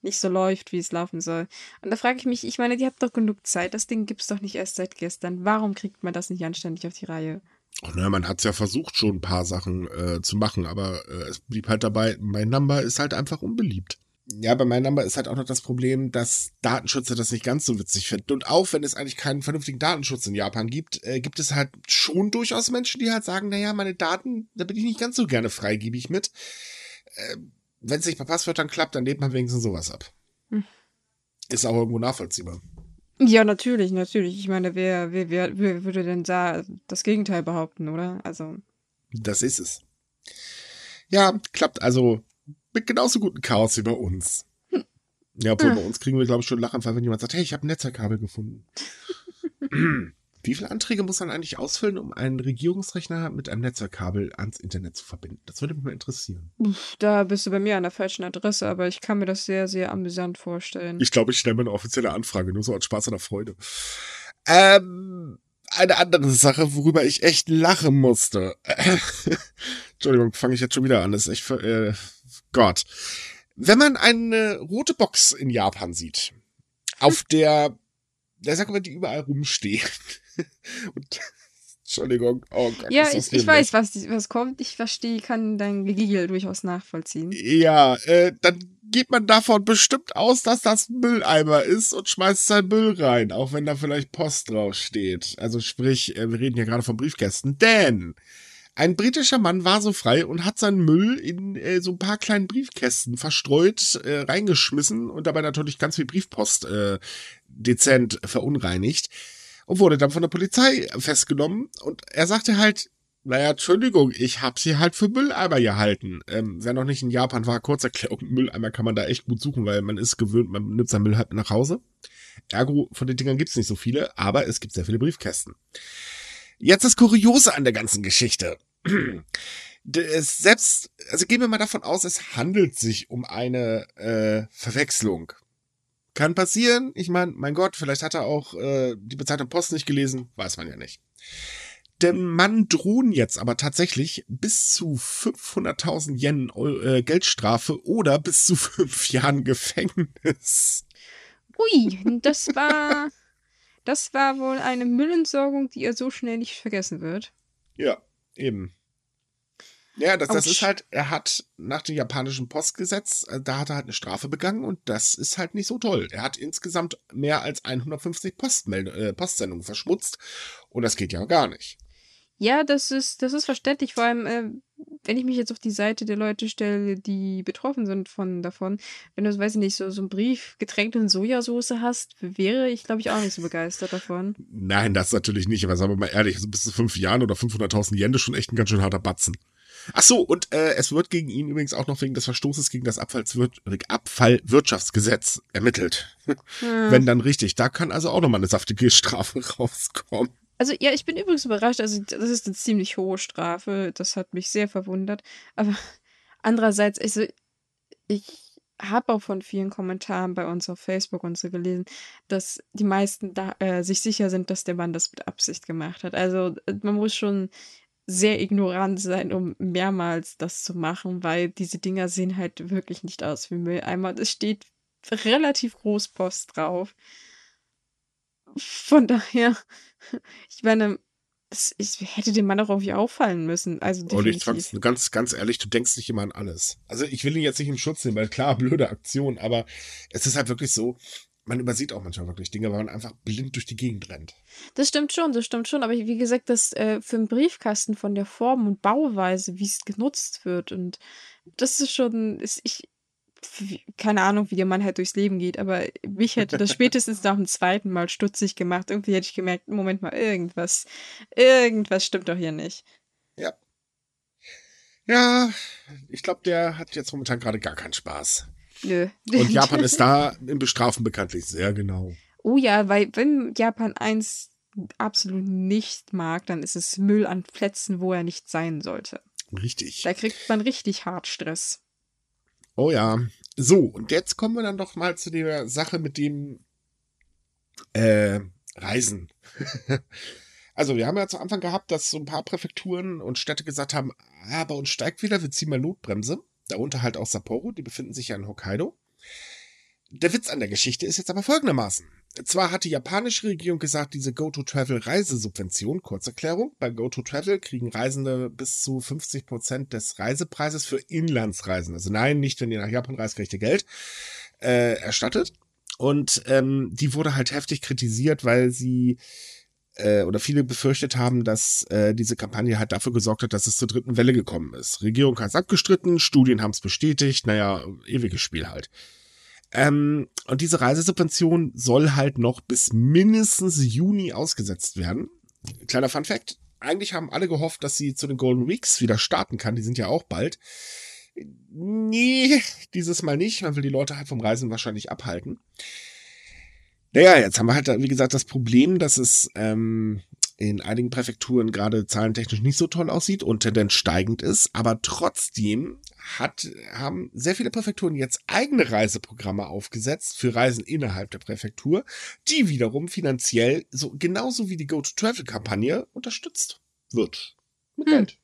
nicht so läuft, wie es laufen soll. Und da frage ich mich, ich meine, die habt doch genug Zeit. Das Ding gibt's doch nicht erst seit gestern. Warum kriegt man das nicht anständig auf die Reihe? Ach, naja, man hat's ja versucht, schon ein paar Sachen äh, zu machen, aber äh, es blieb halt dabei, mein Number ist halt einfach unbeliebt. Ja, bei mein Number ist halt auch noch das Problem, dass Datenschützer das nicht ganz so witzig finden. Und auch wenn es eigentlich keinen vernünftigen Datenschutz in Japan gibt, äh, gibt es halt schon durchaus Menschen, die halt sagen, naja, meine Daten, da bin ich nicht ganz so gerne freigebig mit. Äh, wenn es nicht bei Passwörtern klappt, dann lebt man wenigstens sowas ab. Hm. Ist auch irgendwo nachvollziehbar. Ja, natürlich, natürlich. Ich meine, wer, wer, wer, wer würde denn da das Gegenteil behaupten, oder? Also, Das ist es. Ja, klappt also mit genauso gutem Chaos wie bei uns. Ja, obwohl Ah. bei uns kriegen wir, glaube ich, schon Lachanfall, wenn jemand sagt, hey, ich habe ein Netzwerkkabel gefunden. *laughs* Wie viele Anträge muss man eigentlich ausfüllen, um einen Regierungsrechner mit einem Netzwerkkabel ans Internet zu verbinden? Das würde mich mal interessieren. Da bist du bei mir an der falschen Adresse, aber ich kann mir das sehr, sehr amüsant vorstellen. Ich glaube, ich stelle mir eine offizielle Anfrage, nur so als Spaß oder Freude. Ähm, eine andere Sache, worüber ich echt lachen musste. *clears throat* Entschuldigung, fange ich jetzt schon wieder an. Das ist echt, äh, Gott. Wenn man eine rote Box in Japan sieht, auf der, der sagt mal, die überall rumstehen. Und, *laughs* Entschuldigung, oh Gott. Ja, ich, ich weiß, was, was kommt. Ich verstehe, kann dein Gegigel durchaus nachvollziehen. Ja, äh, dann geht man davon bestimmt aus, dass das Mülleimer ist und schmeißt seinen Müll rein, auch wenn da vielleicht Post draufsteht. Also sprich, äh, wir reden hier gerade von Briefkästen, denn ein britischer Mann war so frei und hat seinen Müll in äh, so ein paar kleinen Briefkästen verstreut, äh, reingeschmissen und dabei natürlich ganz viel Briefpost äh, dezent verunreinigt und wurde dann von der Polizei festgenommen. Und er sagte halt, naja, Entschuldigung, ich hab sie halt für Mülleimer gehalten. Ähm, wer noch nicht in Japan war, Kurzerklärung, Mülleimer kann man da echt gut suchen, weil man ist gewöhnt, man nimmt seinen Müll halt nach Hause. Ergo, von den Dingern gibt's nicht so viele, aber es gibt sehr viele Briefkästen. Jetzt das Kuriose an der ganzen Geschichte. *clears throat* Es selbst, also gehen wir mal davon aus, es handelt sich um eine äh, Verwechslung. Kann passieren. Ich meine, mein Gott, vielleicht hat er auch äh, die bezahlte Post nicht gelesen, weiß man ja nicht. Dem Mann drohen jetzt aber tatsächlich bis zu 500.000 Yen äh, Geldstrafe oder bis zu fünf *laughs* Jahren Gefängnis. Ui, das war, das war wohl eine Müllentsorgung, die er so schnell nicht vergessen wird. Ja, eben. Ja, das, das ist halt, er hat nach dem japanischen Postgesetz, äh, da hat er halt eine Strafe begangen und das ist halt nicht so toll. Er hat insgesamt mehr als 150 Postmeld äh, Postsendungen verschmutzt und das geht ja gar nicht. Ja, das ist, das ist verständlich. Vor allem, äh, wenn ich mich jetzt auf die Seite der Leute stelle, die betroffen sind von davon, wenn du, weiß ich nicht, so, so einen Brief getränkt in Sojasauce hast, wäre ich, glaube ich, auch nicht so begeistert davon. Nein, das natürlich nicht. Aber sagen wir mal ehrlich, also bis zu fünf Jahren oder 500.000 Yen ist schon echt ein ganz schön harter Batzen. Ach so, und äh, es wird gegen ihn übrigens auch noch wegen des Verstoßes gegen das Abfallwirtschaftsgesetz ermittelt. Hm. Wenn dann richtig. Da kann also auch nochmal eine saftige Strafe *laughs* rauskommen. Also ja, ich bin übrigens überrascht. Also das ist eine ziemlich hohe Strafe. Das hat mich sehr verwundert. Aber andererseits, also ich habe auch von vielen Kommentaren bei uns auf Facebook und so gelesen, dass die meisten da, äh, sich sicher sind, dass der Mann das mit Absicht gemacht hat. Also man muss schon sehr ignorant sein, um mehrmals das zu machen, weil diese Dinger sehen halt wirklich nicht aus wie Mülleimer. Es steht relativ groß Post drauf. Von daher, ich meine, ich hätte dem Mann auch irgendwie auffallen müssen. Also definitiv. Und ich ganz, ganz ehrlich, du denkst nicht immer an alles. Also ich will ihn jetzt nicht in Schutz nehmen, weil klar, *laughs* blöde Aktion, aber es ist halt wirklich so, man übersieht auch manchmal wirklich Dinge, weil man einfach blind durch die Gegend rennt. Das stimmt schon, das stimmt schon. Aber wie gesagt, das äh, für einen Briefkasten von der Form und Bauweise, wie es genutzt wird. Und das ist schon, ist, ich, keine Ahnung, wie der Mann halt durchs Leben geht, aber mich hätte das *laughs* spätestens nach dem zweiten Mal stutzig gemacht. Irgendwie hätte ich gemerkt, Moment mal, irgendwas, irgendwas stimmt doch hier nicht. Ja. Ja, ich glaube, der hat jetzt momentan gerade gar keinen Spaß. Nö. Und *laughs* Japan ist da im Bestrafen bekanntlich sehr genau. Oh ja, weil wenn Japan eins absolut nicht mag, dann ist es Müll an Plätzen, wo er nicht sein sollte. Richtig. Da kriegt man richtig hart Stress. Oh ja. So, und jetzt kommen wir dann doch mal zu der Sache mit dem äh, Reisen. *laughs* also, wir haben ja zu Anfang gehabt, dass so ein paar Präfekturen und Städte gesagt haben, ah, bei uns steigt wieder, wir ziehen mal Notbremse darunter halt auch Sapporo, die befinden sich ja in Hokkaido. Der Witz an der Geschichte ist jetzt aber folgendermaßen. Zwar hat die japanische Regierung gesagt, diese Go-to-Travel-Reisesubvention, Kurzerklärung, bei Go-to-Travel kriegen Reisende bis zu 50 Prozent des Reisepreises für Inlandsreisen, also nein, nicht wenn ihr nach Japan reist, kriegt ihr Geld, äh, erstattet. Und ähm, die wurde halt heftig kritisiert, weil sie äh, oder viele befürchtet haben, dass äh, diese Kampagne halt dafür gesorgt hat, dass es zur dritten Welle gekommen ist. Regierung hat es abgestritten, Studien haben es bestätigt, naja, ewiges Spiel halt. Ähm, und diese Reisesubvention soll halt noch bis mindestens Juni ausgesetzt werden. Kleiner Fun Fact. Eigentlich haben alle gehofft, dass sie zu den Golden Weeks wieder starten kann. Die sind ja auch bald. Nee, dieses Mal nicht. Man will die Leute halt vom Reisen wahrscheinlich abhalten. Naja, jetzt haben wir halt, wie gesagt, das Problem, dass es ähm, in einigen Präfekturen gerade zahlentechnisch nicht so toll aussieht und Tendenz steigend ist, aber trotzdem hat, haben sehr viele Präfekturen jetzt eigene Reiseprogramme aufgesetzt für Reisen innerhalb der Präfektur, die wiederum finanziell so genauso wie die Go-to-Travel-Kampagne unterstützt wird. Mit Hm. Geld.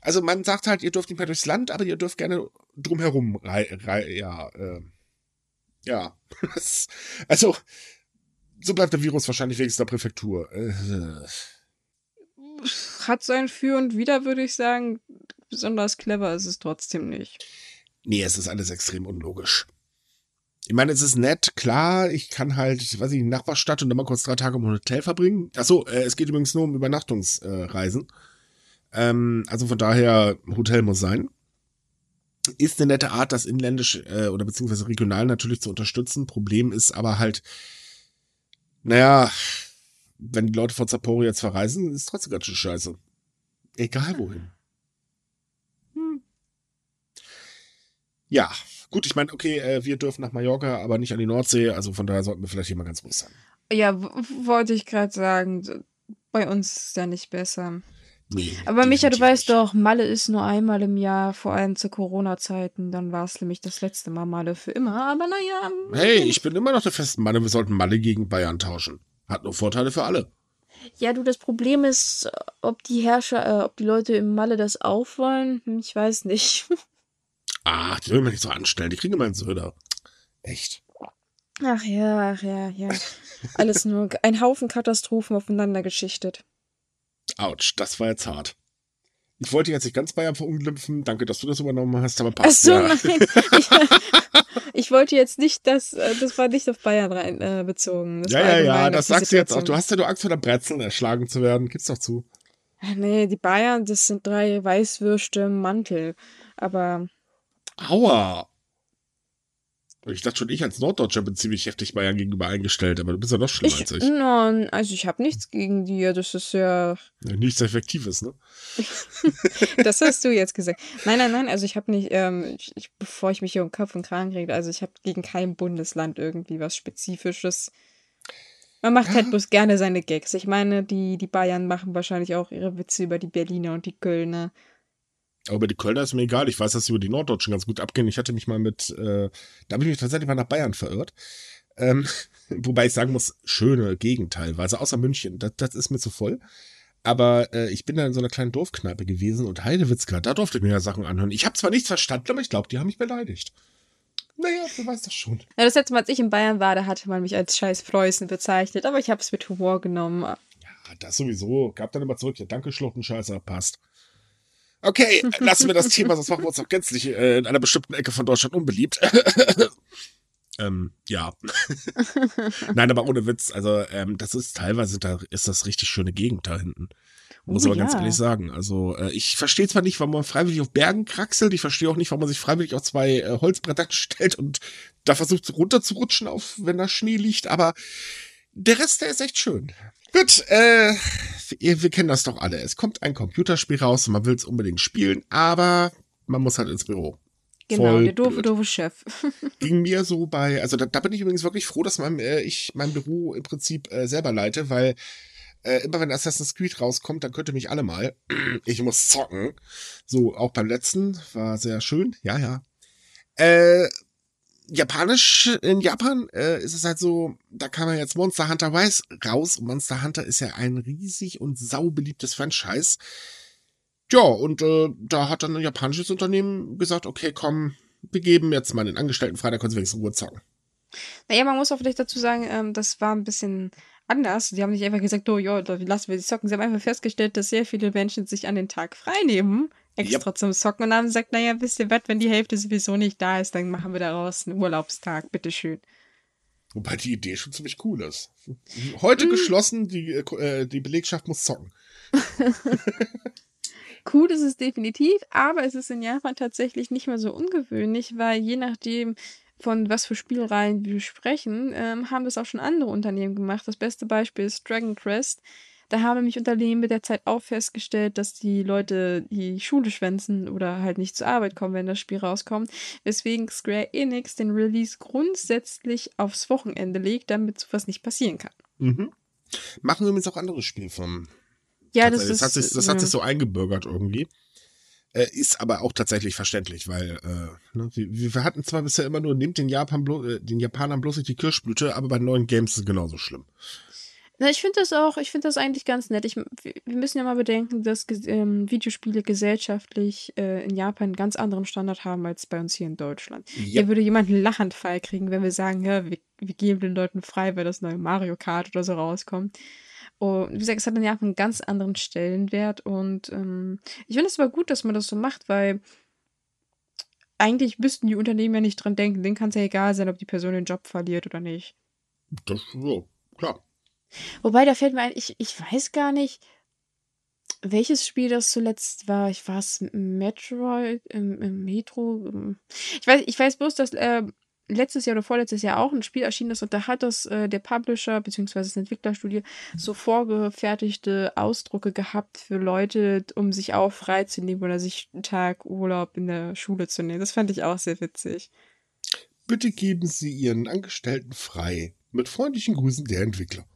Also man sagt halt, ihr dürft nicht mehr durchs Land, aber ihr dürft gerne drumherum rei rei ja, äh, ja. *laughs* also, so bleibt der Virus wahrscheinlich wenigstens der Präfektur. Äh, Hat sein Für und Wider, würde ich sagen. Besonders clever ist es trotzdem nicht. nee, es ist alles extrem unlogisch. Ich meine, es ist nett, klar, ich kann halt, weiß ich, in die Nachbarstadt und dann mal kurz drei Tage im Hotel verbringen. Achso, äh, es geht übrigens nur um Übernachtungsreisen. ähm, also von daher, Hotel muss sein. Ist eine nette Art, das inländisch äh, oder beziehungsweise regional natürlich zu unterstützen. Problem ist aber halt, naja, wenn die Leute von Sapporo jetzt verreisen, ist trotzdem ganz schön scheiße. Egal wohin. Hm. Ja, gut, ich meine, okay, äh, wir dürfen nach Mallorca, aber nicht an die Nordsee, also von daher sollten wir vielleicht hier mal ganz ruhig sein. Ja, wollte ich gerade sagen. Bei uns ist ja nicht besser. Nee, Aber Micha, du weißt nicht. doch, Malle ist nur einmal im Jahr, vor allem zu Corona-Zeiten. Dann war es nämlich das letzte Mal Malle für immer. Aber naja. Hey, ich bin immer noch der festen Meinung, wir sollten Malle gegen Bayern tauschen. Hat nur Vorteile für alle. Ja, du, das Problem ist, ob die Herrscher, äh, ob die Leute im Malle das auch wollen. Hm, Ich weiß nicht. *laughs* Ach, die sollen wir nicht so anstellen, die kriegen immer einen Söder. Echt. Ach ja, ach ja, ja. *laughs* Alles nur ein Haufen Katastrophen aufeinander geschichtet. Autsch, das war jetzt hart. Ich wollte jetzt nicht ganz Bayern verunglimpfen. Danke, dass du das übernommen hast, aber Ach passt. so, ja. nein. *laughs* Ich, *laughs* ich wollte jetzt nicht, dass äh, das war nicht auf Bayern rein äh, bezogen. Das Ja, ja, ja, das sagst du jetzt auch. Du hast ja nur Angst vor der Brezeln erschlagen zu werden. Gib's doch zu. Ach Nee, die Bayern, das sind drei Weißwürste im Mantel. Aber Aua. Ich dachte schon, ich als Norddeutscher bin ziemlich heftig Bayern gegenüber eingestellt, aber du bist ja noch schlimmer ich, als ich. no, also ich habe nichts gegen dir. Das ist ja, Nichts Effektives, ne? *laughs* das hast du jetzt gesagt. Nein, nein, nein. Also ich habe nicht, ähm, ich, bevor ich mich hier um Kopf und Kragen rede, also ich habe gegen kein Bundesland irgendwie was Spezifisches. Man macht halt Ja. bloß gerne seine Gags. Ich meine, die, die Bayern machen wahrscheinlich auch ihre Witze über die Berliner und die Kölner. Aber über die Kölner ist mir egal. Ich weiß, dass sie über die Norddeutschen ganz gut abgehen. Ich hatte mich mal mit, äh, da habe ich mich tatsächlich mal nach Bayern verirrt. Ähm, *laughs* wobei ich sagen muss, schöne Gegend teilweise, außer München. Das, das ist mir zu voll. Aber äh, ich bin da in so einer kleinen Dorfkneipe gewesen und Heidewitzka, da durfte ich mir ja Sachen anhören. Ich habe zwar nichts verstanden, aber ich glaube, die haben mich beleidigt. Naja, wer weiß das schon. Ja, das letzte Mal, als ich in Bayern war, da hatte man mich als scheiß Preußen bezeichnet, aber ich habe es mit Humor genommen. Ja, das sowieso. Gab dann immer zurück. Ja, danke, Schluchtenscheißer, passt. Okay, *laughs* lassen wir das Thema, sonst machen wir uns auch gänzlich äh, in einer bestimmten Ecke von Deutschland unbeliebt. *laughs* ähm, ja. *laughs* Nein, aber ohne Witz. Also, ähm, das ist teilweise, da ist das richtig schöne Gegend da hinten. Muss Oh, ganz ja. ehrlich sagen. Also, äh, ich verstehe zwar nicht, warum man freiwillig auf Bergen kraxelt. Ich verstehe auch nicht, warum man sich freiwillig auf zwei äh, Holzbretter stellt und da versucht runterzurutschen, auf, wenn da Schnee liegt. Aber der Rest, der ist echt schön. Gut, äh, wir kennen das doch alle. Es kommt ein Computerspiel raus und man will es unbedingt spielen, aber man muss halt ins Büro. Genau, Voll der doofe, blöd. doofe Chef. *laughs* Ging mir so bei, also da, da bin ich übrigens wirklich froh, dass mein, äh, ich mein Büro im Prinzip äh, selber leite, weil äh, immer wenn Assassin's Creed rauskommt, dann könnte mich alle mal. *clears throat* Ich muss zocken. So, auch beim letzten war sehr schön. Ja, ja. Äh, Japanisch, in Japan äh, ist es halt so, da kam ja jetzt Monster Hunter Rise raus und Monster Hunter ist ja ein riesig und saubeliebtes Franchise. Ja, und äh, da hat dann ein japanisches Unternehmen gesagt, okay, komm, wir geben jetzt mal den Angestellten frei, da können sie wenigstens Ruhe zocken. Naja, man muss auch vielleicht dazu sagen, ähm, das war ein bisschen anders. Die haben nicht einfach gesagt, oh ja, lassen wir die zocken. Sie haben einfach festgestellt, dass sehr viele Menschen sich an den Tag frei nehmen, extra zum Zocken und haben gesagt, naja, wisst ihr was, wenn die Hälfte sowieso nicht da ist, dann machen wir daraus einen Urlaubstag, bitteschön. Wobei die Idee schon ziemlich cool ist. Heute geschlossen, die, äh, die Belegschaft muss zocken. *laughs* Cool ist es definitiv, aber es ist in Japan tatsächlich nicht mehr so ungewöhnlich, weil je nachdem, von was für Spielreihen wir sprechen, ähm, haben das auch schon andere Unternehmen gemacht. Das beste Beispiel ist Dragon Quest. Da haben nämlich Unternehmen mit der Zeit auch festgestellt, dass die Leute die Schule schwänzen oder halt nicht zur Arbeit kommen, wenn das Spiel rauskommt. Weswegen Square Enix den Release grundsätzlich aufs Wochenende legt, damit sowas nicht passieren kann. Mhm. Machen übrigens auch andere Spielfirmen. Ja, das, das, ist. hat sich, das hat ja. sich so eingebürgert irgendwie. Äh, ist aber auch tatsächlich verständlich, weil äh, ne, wir, wir hatten zwar bisher immer nur, nehmt den, Japan blo äh, den Japanern bloß nicht die Kirschblüte, aber bei neuen Games ist es genauso schlimm. Na, ich finde das auch, ich finde das eigentlich ganz nett. Ich, wir müssen ja mal bedenken, dass ähm, Videospiele gesellschaftlich äh, in Japan einen ganz anderen Standard haben als bei uns hier in Deutschland. Ja. Hier würde jemand einen Lachanfall kriegen, wenn wir sagen, ja, wir, wir geben den Leuten frei, weil das neue Mario Kart oder so rauskommt. Und wie gesagt, es hat in Japan einen ganz anderen Stellenwert und ähm, ich finde es aber gut, dass man das so macht, weil eigentlich müssten die Unternehmen ja nicht dran denken. Denen kann es ja egal sein, ob die Person den Job verliert oder nicht. Das, ja, klar. Wobei, da fällt mir ein, ich, ich weiß gar nicht, welches Spiel das zuletzt war. Ich war es Metroid, im, im Metro. Ich weiß, ich weiß bloß, dass äh, letztes Jahr oder vorletztes Jahr auch ein Spiel erschienen ist und da hat das äh, der Publisher bzw. das Entwicklerstudio so vorgefertigte Ausdrucke gehabt für Leute, um sich auch freizunehmen oder sich einen Tag Urlaub in der Schule zu nehmen. Das fand ich auch sehr witzig. Bitte geben Sie Ihren Angestellten frei. Mit freundlichen Grüßen der Entwickler.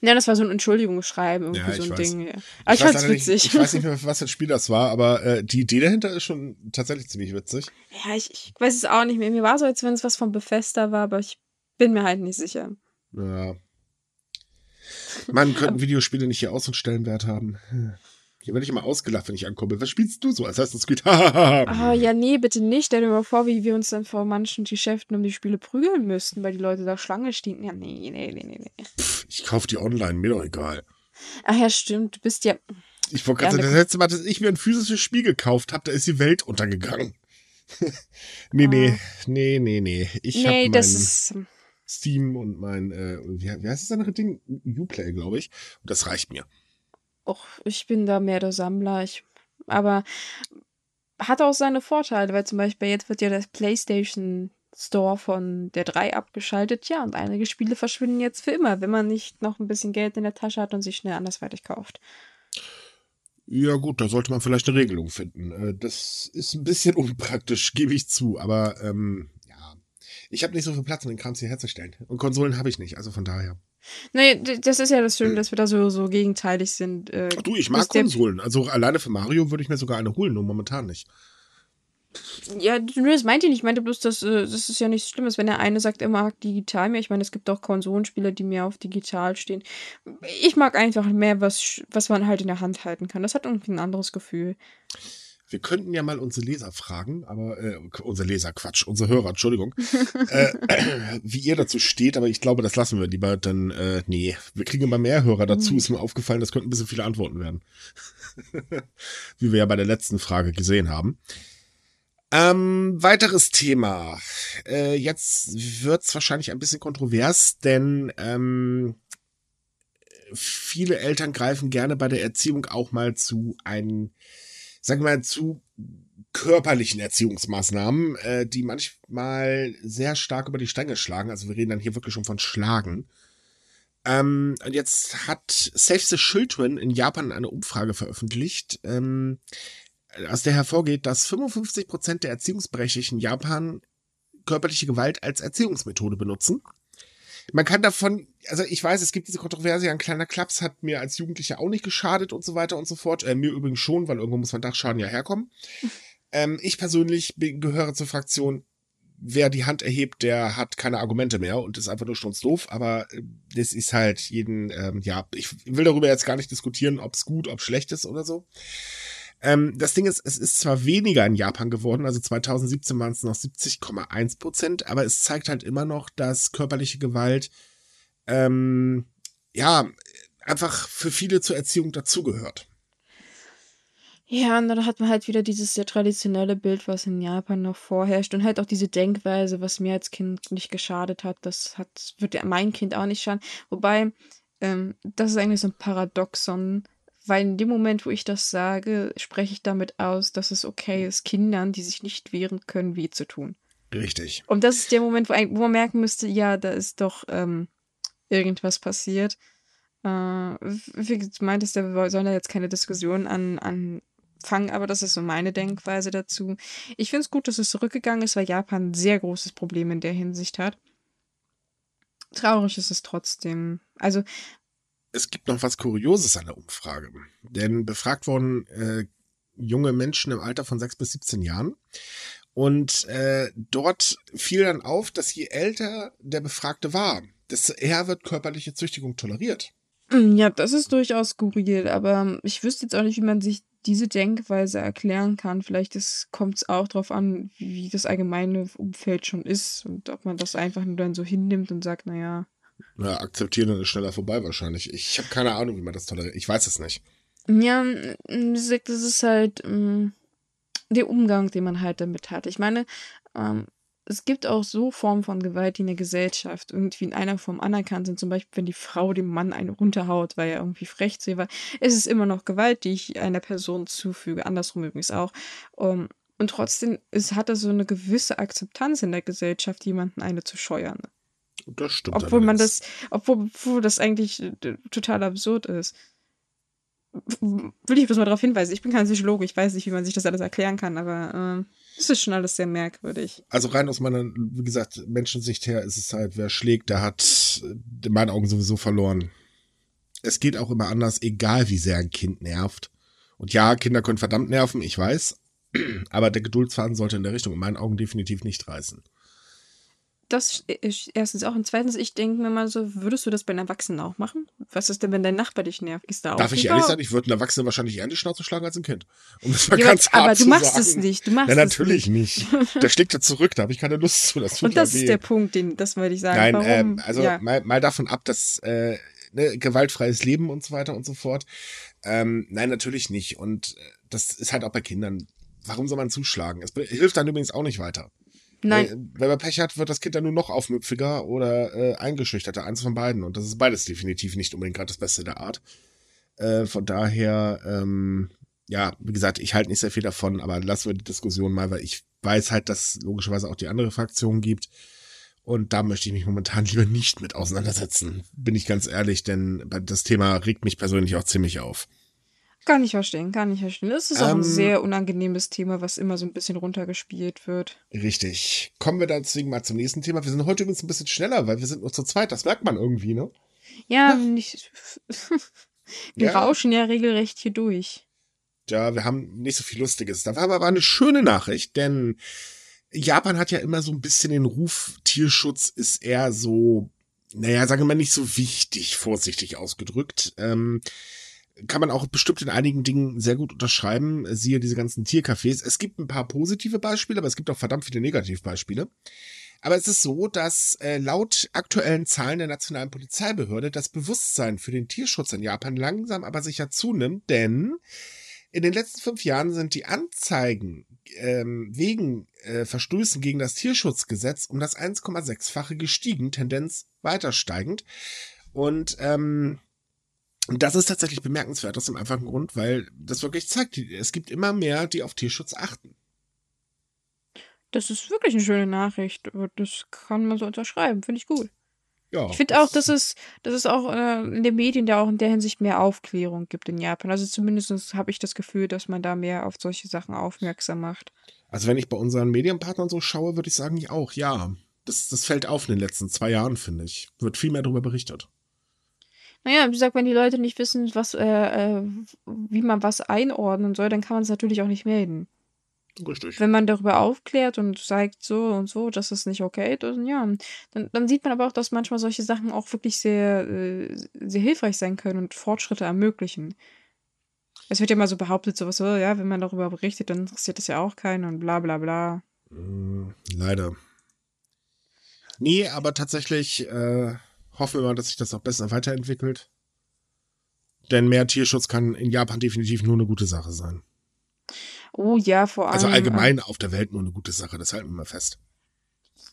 Ja, das war so ein Entschuldigungsschreiben, irgendwie Ja, so ich ein weiß. Ding. Ja. Aber ich, weiß fand's nicht- witzig. Ich weiß nicht mehr, für was für ein Spiel das war, aber äh, die Idee dahinter ist schon tatsächlich ziemlich witzig. Ja, ich, ich weiß es auch nicht mehr. Mir war so, als wenn es was von Bethesda war, aber ich bin mir halt nicht sicher. Ja. Man, könnten Videospiele nicht hier Aus- und Stellenwert haben. Hier werde ich immer ausgelacht, wenn ich ankomme. Was spielst du so? Assassin's Creed. *laughs* Ah, ja, nee, bitte nicht. Stell dir mal vor, wie wir uns dann vor manchen Geschäften um die Spiele prügeln müssten, weil die Leute da Schlange stehen. Ja, nee, nee, nee, nee, nee. ich kaufe die online, mir doch egal. Ach ja, stimmt. Du bist ja. Ich wollte Ja, gerade sagen, ne- das letzte Mal, dass ich mir ein physisches Spiel gekauft habe, da ist die Welt untergegangen. *laughs* nee, nee, nee, nee, nee. Ich Ah. nee, habe das mein ist. Steam und mein, äh, wie, wie heißt das andere Ding? Uplay, glaube ich. Und das reicht mir. Och, ich bin da mehr der Sammler. Ich, aber hat auch seine Vorteile, weil zum Beispiel jetzt wird ja der PlayStation Store von der 3 abgeschaltet. Ja, und einige Spiele verschwinden jetzt für immer, wenn man nicht noch ein bisschen Geld in der Tasche hat und sich schnell andersweitig kauft. Ja gut, da sollte man vielleicht eine Regelung finden. Äh, Das ist ein bisschen *laughs* unpraktisch, gebe ich zu. Aber ähm, ja, ich habe nicht so viel Platz, um den Krams hier herzustellen. Und Konsolen habe ich nicht, also von daher. Nee, das ist ja das Schöne, dass wir da so, so gegenteilig sind. Äh, Du, ich mag Konsolen. Also alleine für Mario würde ich mir sogar eine holen, nur momentan nicht. Ja, das meinte ich nicht. Ich meinte bloß, dass äh, das ist ja nichts Schlimmes, wenn der eine sagt, er mag digital mehr. Ich meine, es gibt auch Konsolenspieler, die mehr auf digital stehen. Ich mag einfach mehr, was, was man halt in der Hand halten kann. Das hat irgendwie ein anderes Gefühl. Wir könnten ja mal unsere Leser fragen, aber äh, unsere Leser, Quatsch, unsere Hörer, Entschuldigung, *laughs* äh, *clears throat* wie ihr dazu steht, aber ich glaube, das lassen wir lieber, denn äh, nee, wir kriegen immer mehr Hörer dazu, Mhm. ist mir aufgefallen, das könnten ein bisschen viele Antworten werden. *laughs* wie wir ja bei der letzten Frage gesehen haben. Ähm, weiteres Thema. Äh, jetzt wird's wahrscheinlich ein bisschen kontrovers, denn ähm, viele Eltern greifen gerne bei der Erziehung auch mal zu einem, sagen wir mal, zu körperlichen Erziehungsmaßnahmen, äh, die manchmal sehr stark über die Stränge schlagen. Also wir reden dann hier wirklich schon von Schlagen. Ähm, und jetzt hat Save the Children in Japan eine Umfrage veröffentlicht, ähm, aus der hervorgeht, dass 55 Prozent der Erziehungsberechtigten in Japan körperliche Gewalt als Erziehungsmethode benutzen. Man kann davon, also ich weiß, es gibt diese Kontroverse, ein kleiner Klaps hat mir als Jugendlicher auch nicht geschadet und so weiter und so fort. Äh, mir übrigens schon, weil irgendwo muss man Dachschaden ja herkommen. *laughs* Ähm, ich persönlich bin, gehöre zur Fraktion, wer die Hand erhebt, der hat keine Argumente mehr und ist einfach nur doof. Aber äh, das ist halt jeden, ähm, ja, ich will darüber jetzt gar nicht diskutieren, ob es gut, ob schlecht ist oder so. Ähm, das Ding ist, es ist zwar weniger in Japan geworden, also 2017 waren es noch 70,1 Prozent, aber es zeigt halt immer noch, dass körperliche Gewalt ähm, ja einfach für viele zur Erziehung dazugehört. Ja, und dann hat man halt wieder dieses sehr traditionelle Bild, was in Japan noch vorherrscht. Und halt auch diese Denkweise, was mir als Kind nicht geschadet hat, das hat, wird ja mein Kind auch nicht schaden. Wobei, ähm, das ist eigentlich so ein Paradoxon, weil in dem Moment, wo ich das sage, spreche ich damit aus, dass es okay ist, Kindern, die sich nicht wehren können, weh zu tun. Richtig. Und das ist der Moment, wo, wo man merken müsste, ja, da ist doch ähm, irgendwas passiert. Äh, wie du meintest, wir sollen da jetzt keine Diskussion an, anfangen, aber das ist so meine Denkweise dazu. Ich finde es gut, dass es zurückgegangen ist, weil Japan ein sehr großes Problem in der Hinsicht hat. Traurig ist es trotzdem. Also, es gibt noch was Kurioses an der Umfrage. Denn befragt wurden äh, junge Menschen im Alter von 6 bis 17 Jahren. Und äh, dort fiel dann auf, dass je älter der Befragte war, desto eher wird körperliche Züchtigung toleriert. Hm, ja, das ist durchaus skurril, aber ich wüsste jetzt auch nicht, wie man sich diese Denkweise erklären kann. Vielleicht kommt es auch darauf an, wie das allgemeine Umfeld schon ist und ob man das einfach nur dann so hinnimmt und sagt, naja. Na, akzeptieren dann ist schneller vorbei wahrscheinlich. Ich habe keine Ahnung, wie man das toleriert. Ich weiß es nicht. Ja, wie gesagt, das ist halt ähm, der Umgang, den man halt damit hat. Ich meine, ähm, es gibt auch so Formen von Gewalt, die in der Gesellschaft irgendwie in einer Form anerkannt sind. Zum Beispiel, wenn die Frau dem Mann eine runterhaut, weil er irgendwie frech zu ihr war. Es ist immer noch Gewalt, die ich einer Person zufüge. Andersrum übrigens auch. Um, ähm, und trotzdem es hat er so eine gewisse Akzeptanz in der Gesellschaft, jemanden eine zu scheuern. Das stimmt. Obwohl man das, obwohl, das eigentlich äh, total absurd ist. Will ich bloß mal darauf hinweisen. Ich bin kein Psychologe, ich weiß nicht, wie man sich das alles erklären kann, aber äh, das ist schon alles sehr merkwürdig. Also rein aus meiner, wie gesagt, Menschensicht her ist es halt, wer schlägt, der hat in meinen Augen sowieso verloren. Es geht auch immer anders, egal wie sehr ein Kind nervt. Und ja, Kinder können verdammt nerven, ich weiß. *clears throat* Aber der Geduldsfaden sollte in der Richtung in meinen Augen definitiv nicht reißen das ist erstens auch. Und zweitens, ich denke mir mal so, würdest du das bei einem Erwachsenen auch machen? Was ist denn, wenn dein Nachbar dich nervt? Ist da auch Darf ich ehrlich sein, ich würde einen Erwachsenen wahrscheinlich eher in die Schnauze schlagen als ein Kind. Um das mal ja, ganz aber du machst sagen. es nicht. Du machst ja, natürlich nicht. nicht. Der schlägt ja zurück, da habe ich keine Lust zu. Das Und das ist weh. der Punkt, den, das wollte ich sagen. Nein, Warum? Ähm, also ja. mal, mal davon ab, dass äh, ne, gewaltfreies Leben und so weiter und so fort. Ähm, nein, natürlich nicht. Und äh, das ist halt auch bei Kindern. Warum soll man zuschlagen? Es hilft dann übrigens auch nicht weiter. Nein. Wenn man Pech hat, wird das Kind dann nur noch aufmüpfiger oder äh, eingeschüchterter. Eins von beiden. Und das ist beides definitiv nicht unbedingt gerade das Beste der Art. Äh, von daher, ähm, ja, wie gesagt, ich halte nicht sehr viel davon, aber lassen wir die Diskussion mal, weil ich weiß halt, dass logischerweise auch die andere Fraktion gibt. Und da möchte ich mich momentan *laughs* lieber nicht mit auseinandersetzen, bin ich ganz ehrlich, denn das Thema regt mich persönlich auch ziemlich auf. Kann ich verstehen, kann ich verstehen. Das ist auch ähm, ein sehr unangenehmes Thema, was immer so ein bisschen runtergespielt wird. Richtig. Kommen wir deswegen mal zum nächsten Thema. Wir sind heute übrigens ein bisschen schneller, weil wir sind nur zu zweit. Das merkt man irgendwie, ne? Ja, nicht, *laughs* wir ja. rauschen ja regelrecht hier durch. Ja, wir haben nicht so viel Lustiges. Da war aber eine schöne Nachricht, denn Japan hat ja immer so ein bisschen den Ruf, Tierschutz ist eher so, naja, sagen wir mal nicht so wichtig, vorsichtig ausgedrückt. Ähm, kann man auch bestimmt in einigen Dingen sehr gut unterschreiben. Siehe diese ganzen Tiercafés. Es gibt ein paar positive Beispiele, aber es gibt auch verdammt viele Negativbeispiele. Aber es ist so, dass äh, laut aktuellen Zahlen der nationalen Polizeibehörde das Bewusstsein für den Tierschutz in Japan langsam aber sicher zunimmt, denn in den letzten fünf Jahren sind die Anzeigen ähm, wegen äh, Verstößen gegen das Tierschutzgesetz um das 1,6-fache gestiegen, Tendenz weiter steigend. Und ähm, und das ist tatsächlich bemerkenswert aus dem einfachen Grund, weil das wirklich zeigt, es gibt immer mehr, die auf Tierschutz achten. Das ist wirklich eine schöne Nachricht. Das kann man so unterschreiben. Finde ich gut. Ja, ich finde auch, dass es, dass es auch äh, in den Medien da auch in der Hinsicht mehr Aufklärung gibt in Japan. Also zumindest habe ich das Gefühl, dass man da mehr auf solche Sachen aufmerksam macht. Also wenn ich bei unseren Medienpartnern so schaue, würde ich sagen, ich auch, ja. Das, das fällt auf in den letzten zwei Jahren, finde ich. Wird viel mehr darüber berichtet. Naja, wie gesagt, wenn die Leute nicht wissen, was, äh, äh, wie man was einordnen soll, dann kann man es natürlich auch nicht melden. Richtig. Wenn man darüber aufklärt und sagt so und so, dass es nicht okay, dann ja, dann, dann sieht man aber auch, dass manchmal solche Sachen auch wirklich sehr, äh, sehr hilfreich sein können und Fortschritte ermöglichen. Es wird ja mal so behauptet, sowas, so, ja, wenn man darüber berichtet, dann interessiert das ja auch keinen und bla bla bla. Mm, leider. Nee, aber tatsächlich, äh, hoffen wir mal, dass sich das auch besser weiterentwickelt. Denn mehr Tierschutz kann in Japan definitiv nur eine gute Sache sein. Oh ja, vor allem. Also allgemein auf der Welt nur eine gute Sache, das halten wir mal fest.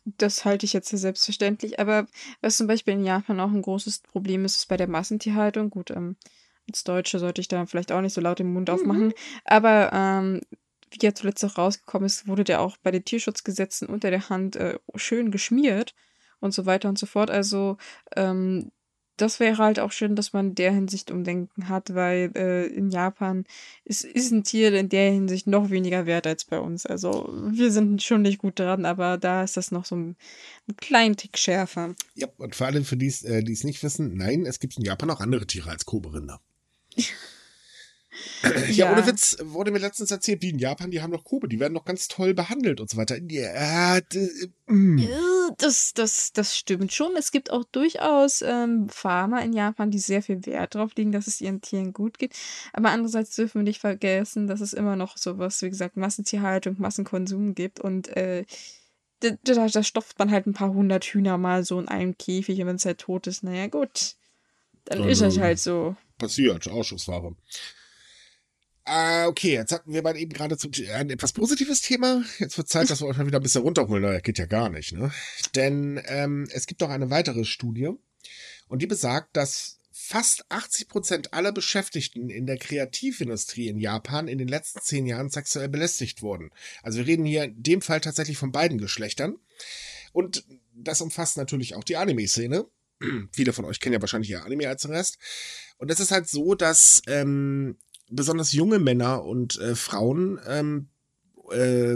Das halte ich jetzt für selbstverständlich. Aber was zum Beispiel in Japan auch ein großes Problem ist, ist bei der Massentierhaltung. Gut, ähm, als Deutsche sollte ich da vielleicht auch nicht so laut den Mund aufmachen. Mhm. Aber ähm, wie ja zuletzt auch rausgekommen ist, wurde der auch bei den Tierschutzgesetzen unter der Hand äh, schön geschmiert und so weiter und so fort. Also ähm, das wäre halt auch schön, dass man in der Hinsicht Umdenken hat, weil äh, in Japan ist, ist ein Tier in der Hinsicht noch weniger wert als bei uns. Also wir sind schon nicht gut dran, aber da ist das noch so ein, ein kleinen Tick schärfer. Ja, und vor allem für die, äh, die es nicht wissen, nein, es gibt in Japan auch andere Tiere als Koberinder. *laughs* Ja, *clears throat* ja, ohne Witz, wurde mir letztens erzählt, die in Japan, die haben noch Kobe, die werden noch ganz toll behandelt und so weiter. Ja, mm. das, das, das stimmt schon. Es gibt auch durchaus ähm, Farmer in Japan, die sehr viel Wert darauf legen, dass es ihren Tieren gut geht. Aber andererseits dürfen wir nicht vergessen, dass es immer noch sowas, wie gesagt, Massentierhaltung, Massenkonsum gibt und äh, da, da stopft man halt ein paar hundert Hühner mal so in einem Käfig und wenn es halt tot ist, naja gut, dann also, ist es halt so. Passiert, Ausschussware. Äh, okay, jetzt hatten wir mal eben gerade ein etwas positives Thema. Jetzt wird Zeit, dass wir euch mal wieder ein bisschen runterholen. Naja, geht ja gar nicht, ne? Denn ähm, es gibt noch eine weitere Studie und die besagt, dass fast 80 Prozent aller Beschäftigten in der Kreativindustrie in Japan in den letzten zehn Jahren sexuell belästigt wurden. Also wir reden hier in dem Fall tatsächlich von beiden Geschlechtern. Und das umfasst natürlich auch die Anime-Szene. *clears throat* Viele von euch kennen ja wahrscheinlich eher Anime als den Rest. Und es ist halt so, dass ähm, besonders junge Männer und äh, Frauen, ähm, äh,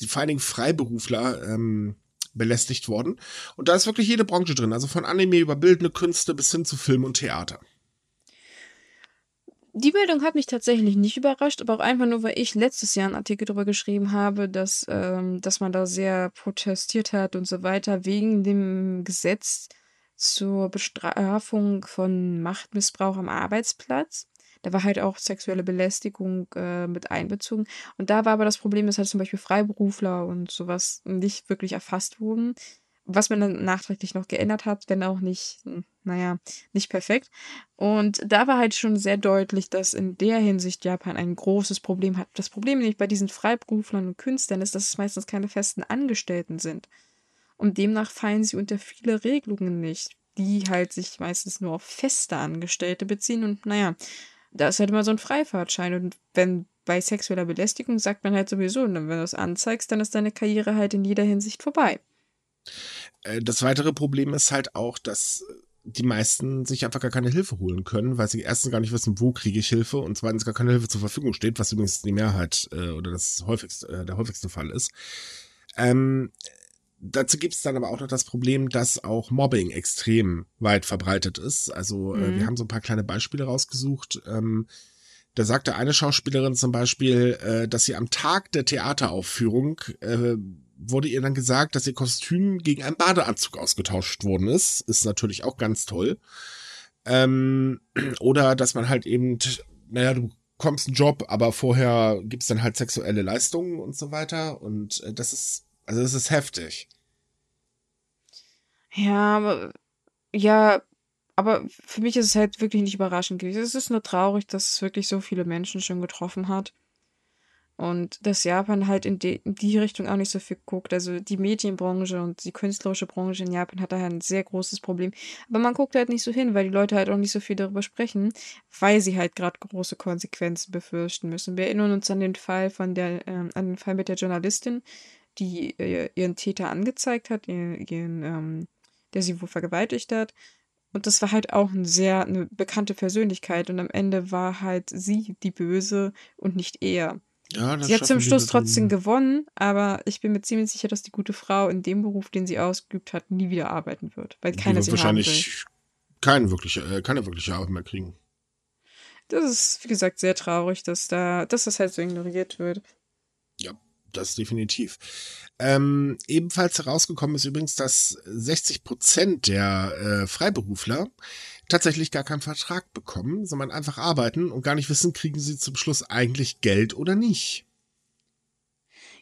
die, vor allen Dingen Freiberufler, ähm, belästigt worden. Und da ist wirklich jede Branche drin, also von Anime über bildende Künste bis hin zu Film und Theater. Die Meldung hat mich tatsächlich nicht überrascht, aber auch einfach nur, weil ich letztes Jahr einen Artikel darüber geschrieben habe, dass, ähm, dass man da sehr protestiert hat und so weiter, wegen dem Gesetz zur Bestrafung von Machtmissbrauch am Arbeitsplatz. Da war halt auch sexuelle Belästigung äh, mit einbezogen. Und da war aber das Problem, dass halt zum Beispiel Freiberufler und sowas nicht wirklich erfasst wurden. Was man dann nachträglich noch geändert hat, wenn auch nicht, hm, naja, nicht perfekt. Und da war halt schon sehr deutlich, dass in der Hinsicht Japan ein großes Problem hat. Das Problem nämlich bei diesen Freiberuflern und Künstlern ist, dass es meistens keine festen Angestellten sind. Und demnach fallen sie unter viele Regelungen nicht, die halt sich meistens nur auf feste Angestellte beziehen. Und naja, da ist halt immer so ein Freifahrtschein. Und wenn bei sexueller Belästigung sagt man halt sowieso, wenn du das anzeigst, dann ist deine Karriere halt in jeder Hinsicht vorbei. Äh, das weitere Problem ist halt auch, dass die meisten sich einfach gar keine Hilfe holen können, weil sie erstens gar nicht wissen, wo kriege ich Hilfe und zweitens gar keine Hilfe zur Verfügung steht, was übrigens die Mehrheit äh, oder das häufigste, äh, der häufigste Fall ist. Ähm, dazu gibt es dann aber auch noch das Problem, dass auch Mobbing extrem weit verbreitet ist. Also mhm. äh, wir mhm. haben so ein paar kleine Beispiele rausgesucht. Ähm, da sagte eine Schauspielerin zum Beispiel, äh, dass sie am Tag der Theateraufführung äh, wurde ihr dann gesagt, dass ihr Kostüm gegen einen Badeanzug ausgetauscht worden ist. Ist natürlich auch ganz toll. Ähm, oder dass man halt eben, naja, du kommst einen Job, aber vorher gibt's dann halt sexuelle Leistungen und so weiter. Und äh, das ist also es ist heftig. Ja, aber ja, aber für mich ist es halt wirklich nicht überraschend gewesen. Es ist nur traurig, dass es wirklich so viele Menschen schon getroffen hat. Und dass Japan halt in die, in die Richtung auch nicht so viel guckt. Also die Medienbranche und die künstlerische Branche in Japan hat daher ein sehr großes Problem. Aber man guckt halt nicht so hin, weil die Leute halt auch nicht so viel darüber sprechen, weil sie halt gerade große Konsequenzen befürchten müssen. Wir erinnern uns an den Fall von der, äh, an den Fall mit der Journalistin, die äh, ihren Täter angezeigt hat, ihren, ihren ähm, der sie wohl vergewaltigt hat. Und das war halt auch ein sehr eine bekannte Persönlichkeit. Und am Ende war halt sie die Böse und nicht er. Ja, sie hat zum Schluss trotzdem gewonnen, aber ich bin mir ziemlich sicher, dass die gute Frau in dem Beruf, den sie ausgeübt hat, nie wieder arbeiten wird, weil keiner sie wahrscheinlich keine wirkliche, äh, keine wirkliche Arbeit mehr kriegen. Das ist, wie gesagt, sehr traurig, dass da, dass das halt so ignoriert wird. Das definitiv. Ähm, ebenfalls herausgekommen ist übrigens, dass 60 Prozent der äh, Freiberufler tatsächlich gar keinen Vertrag bekommen, sondern einfach arbeiten und gar nicht wissen, kriegen sie zum Schluss eigentlich Geld oder nicht.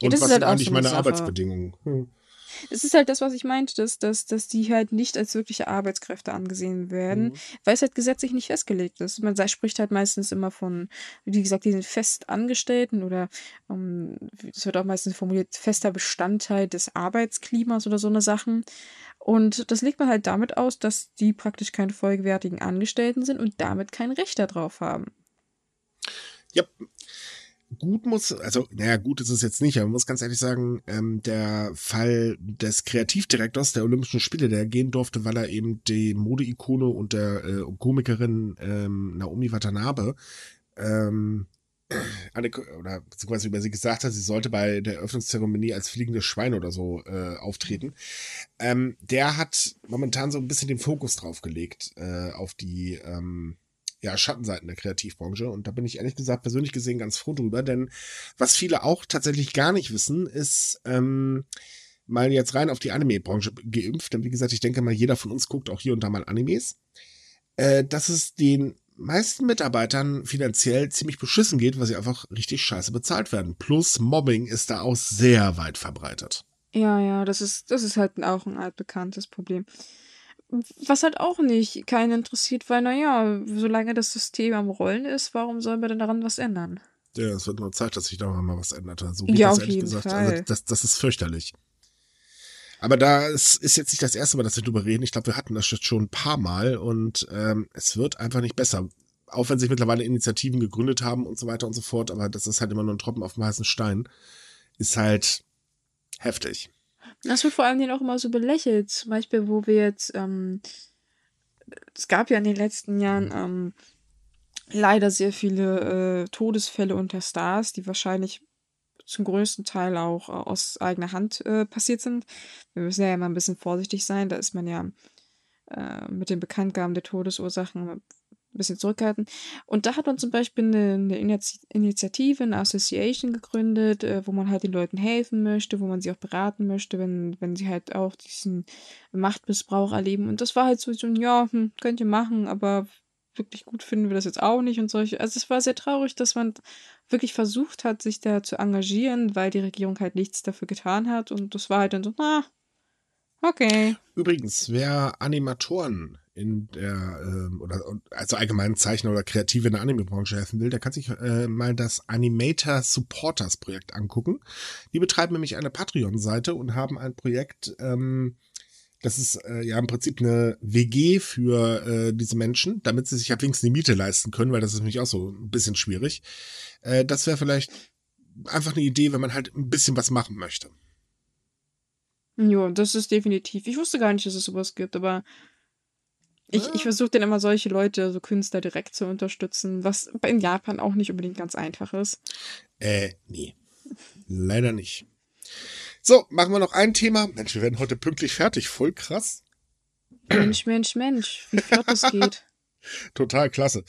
Ja, und was halt sind eigentlich meine Sache. Arbeitsbedingungen? Hm. Es ist halt das, was ich meinte, dass, dass, dass die halt nicht als wirkliche Arbeitskräfte angesehen werden, mhm. weil es halt gesetzlich nicht festgelegt ist. Man spricht halt meistens immer von, wie gesagt, diesen Festangestellten oder ähm, es wird auch meistens formuliert, fester Bestandteil des Arbeitsklimas oder so eine Sachen. Und das legt man halt damit aus, dass die praktisch keine vollwertigen Angestellten sind und damit kein Recht darauf haben. Ja, gut muss, also, naja, gut ist es jetzt nicht, aber man muss ganz ehrlich sagen, ähm, der Fall des Kreativdirektors der Olympischen Spiele, der gehen durfte, weil er eben die Modeikone und der äh, Komikerin ähm, Naomi Watanabe ähm, eine, oder beziehungsweise über sie gesagt hat, sie sollte bei der Eröffnungszeremonie als fliegendes Schwein oder so äh, auftreten. Ähm, der hat momentan so ein bisschen den Fokus drauf gelegt äh, auf die ähm, ja, Schattenseiten der Kreativbranche. Und da bin ich ehrlich gesagt persönlich gesehen ganz froh drüber, denn was viele auch tatsächlich gar nicht wissen, ist, ähm, mal jetzt rein auf die Anime-Branche geimpft, denn wie gesagt, ich denke mal, jeder von uns guckt auch hier und da mal Animes, äh, dass es den meisten Mitarbeitern finanziell ziemlich beschissen geht, weil sie einfach richtig scheiße bezahlt werden. Plus Mobbing ist da auch sehr weit verbreitet. Ja, ja, das ist, das ist halt auch ein altbekanntes Problem. Was halt auch nicht keinen interessiert, weil, naja, solange das System am Rollen ist, warum sollen wir denn daran was ändern? Ja, es wird nur Zeit, dass sich da mal was ändert. So geht ja, das ehrlich gesagt. Also Fall. Also das, das ist fürchterlich. Aber da ist, ist jetzt nicht das erste Mal, dass wir drüber reden. Ich glaube, wir hatten das jetzt schon ein paar Mal und ähm, es wird einfach nicht besser. Auch wenn sich mittlerweile Initiativen gegründet haben und so weiter und so fort, aber das ist halt immer nur ein Tropfen auf dem heißen Stein. Ist halt heftig. Das wird vor allem auch immer so belächelt. Zum Beispiel, wo wir jetzt, ähm, es gab ja in den letzten Jahren ähm, leider sehr viele äh, Todesfälle unter Stars, die wahrscheinlich zum größten Teil auch äh, aus eigener Hand äh, passiert sind. Wir müssen ja immer ein bisschen vorsichtig sein. Da ist man ja äh, mit den Bekanntgaben der Todesursachen ein bisschen zurückhaltend. Und da hat man zum Beispiel eine, eine Initiative, eine Association gegründet, äh, wo man halt den Leuten helfen möchte, wo man sie auch beraten möchte, wenn, wenn sie halt auch diesen Machtmissbrauch erleben. Und das war halt so, so ja, hm, könnt ihr machen, aber wirklich gut finden wir das jetzt auch nicht und solche. Also es war sehr traurig, dass man wirklich versucht hat, sich da zu engagieren, weil die Regierung halt nichts dafür getan hat. Und das war halt dann so, na, okay. Übrigens, wer Animatoren in der, ähm, oder also allgemein Zeichner oder Kreative in der Anime-Branche helfen will, der kann sich äh, mal das Animator Supporters Projekt angucken. Die betreiben nämlich eine Patreon-Seite und haben ein Projekt, ähm, das ist äh, ja im Prinzip eine WG für äh, diese Menschen, damit sie sich halt wenigstens die Miete leisten können, weil das ist nämlich auch so ein bisschen schwierig. Äh, das wäre vielleicht einfach eine Idee, wenn man halt ein bisschen was machen möchte. Ja, das ist definitiv. Ich wusste gar nicht, dass es sowas gibt, aber ich, ich versuche dann immer solche Leute, so Künstler direkt zu unterstützen, was in Japan auch nicht unbedingt ganz einfach ist. Äh, nee. Leider nicht. So, machen wir noch ein Thema. Mensch, wir werden heute pünktlich fertig. Voll krass. Mensch, Mensch, Mensch, wie flott es geht. *laughs* Total klasse.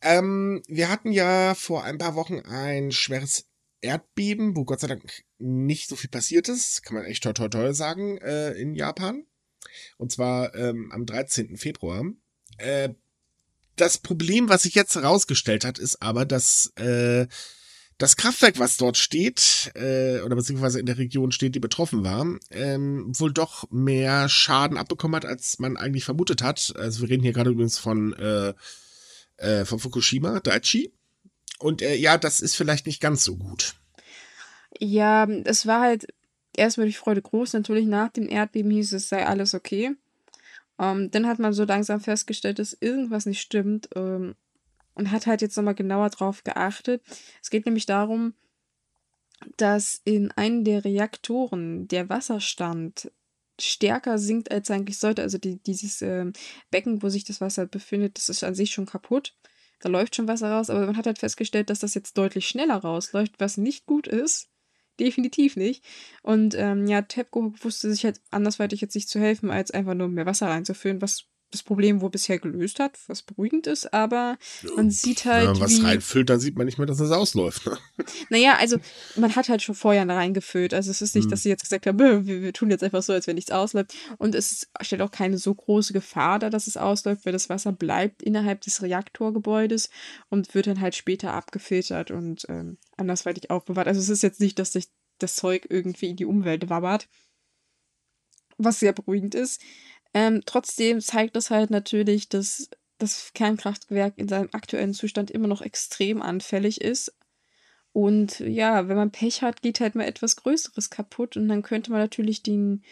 Ähm, wir hatten ja vor ein paar Wochen ein schweres Erdbeben, wo Gott sei Dank nicht so viel passiert ist, kann man echt toll, toll, toll sagen, äh, in Japan. Und zwar ähm, am 13. Februar. Äh, das Problem, was sich jetzt herausgestellt hat, ist aber, dass äh, das Kraftwerk, was dort steht, äh, oder beziehungsweise in der Region steht, die betroffen war, ähm, wohl doch mehr Schaden abbekommen hat, als man eigentlich vermutet hat. Also wir reden hier gerade übrigens von, äh, äh, von Fukushima, Daiichi. Und äh, ja, das ist vielleicht nicht ganz so gut. Ja, es war halt erstmal die Freude groß. Natürlich nach dem Erdbeben hieß es, sei alles okay. Ähm, dann hat man so langsam festgestellt, dass irgendwas nicht stimmt. Ähm, und hat halt jetzt nochmal genauer drauf geachtet. Es geht nämlich darum, dass in einem der Reaktoren der Wasserstand stärker sinkt, als eigentlich sollte. Also die, dieses äh, Becken, wo sich das Wasser befindet, das ist an sich schon kaputt. Da läuft schon Wasser raus, aber man hat halt festgestellt, dass das jetzt deutlich schneller rausläuft, was nicht gut ist. Definitiv nicht. Und ähm, ja, TEPCO wusste sich halt andersweitig jetzt nicht zu helfen, als einfach nur mehr Wasser reinzuführen, was das Problem wohl bisher gelöst hat, was beruhigend ist, aber man sieht halt. Wenn man was reinfüllt, dann sieht man nicht mehr, dass es ausläuft. Ne? Naja, also man hat halt schon vorher reingefüllt. Also es ist nicht, hm. dass sie jetzt gesagt haben, *laughs* wir, wir, tun jetzt einfach so, als wenn nichts ausläuft. Und es stellt auch keine so große Gefahr dar, dass es ausläuft, weil das Wasser bleibt innerhalb des Reaktorgebäudes und wird dann halt später abgefiltert und ähm, andersweitig aufbewahrt. Also es ist jetzt nicht, dass sich das Zeug irgendwie in die Umwelt wabbert. Was sehr beruhigend ist. Ähm, trotzdem zeigt das halt natürlich, dass das Kernkraftwerk in seinem aktuellen Zustand immer noch extrem anfällig ist. Und ja, wenn man Pech hat, geht halt mal etwas Größeres kaputt und dann könnte man natürlich den,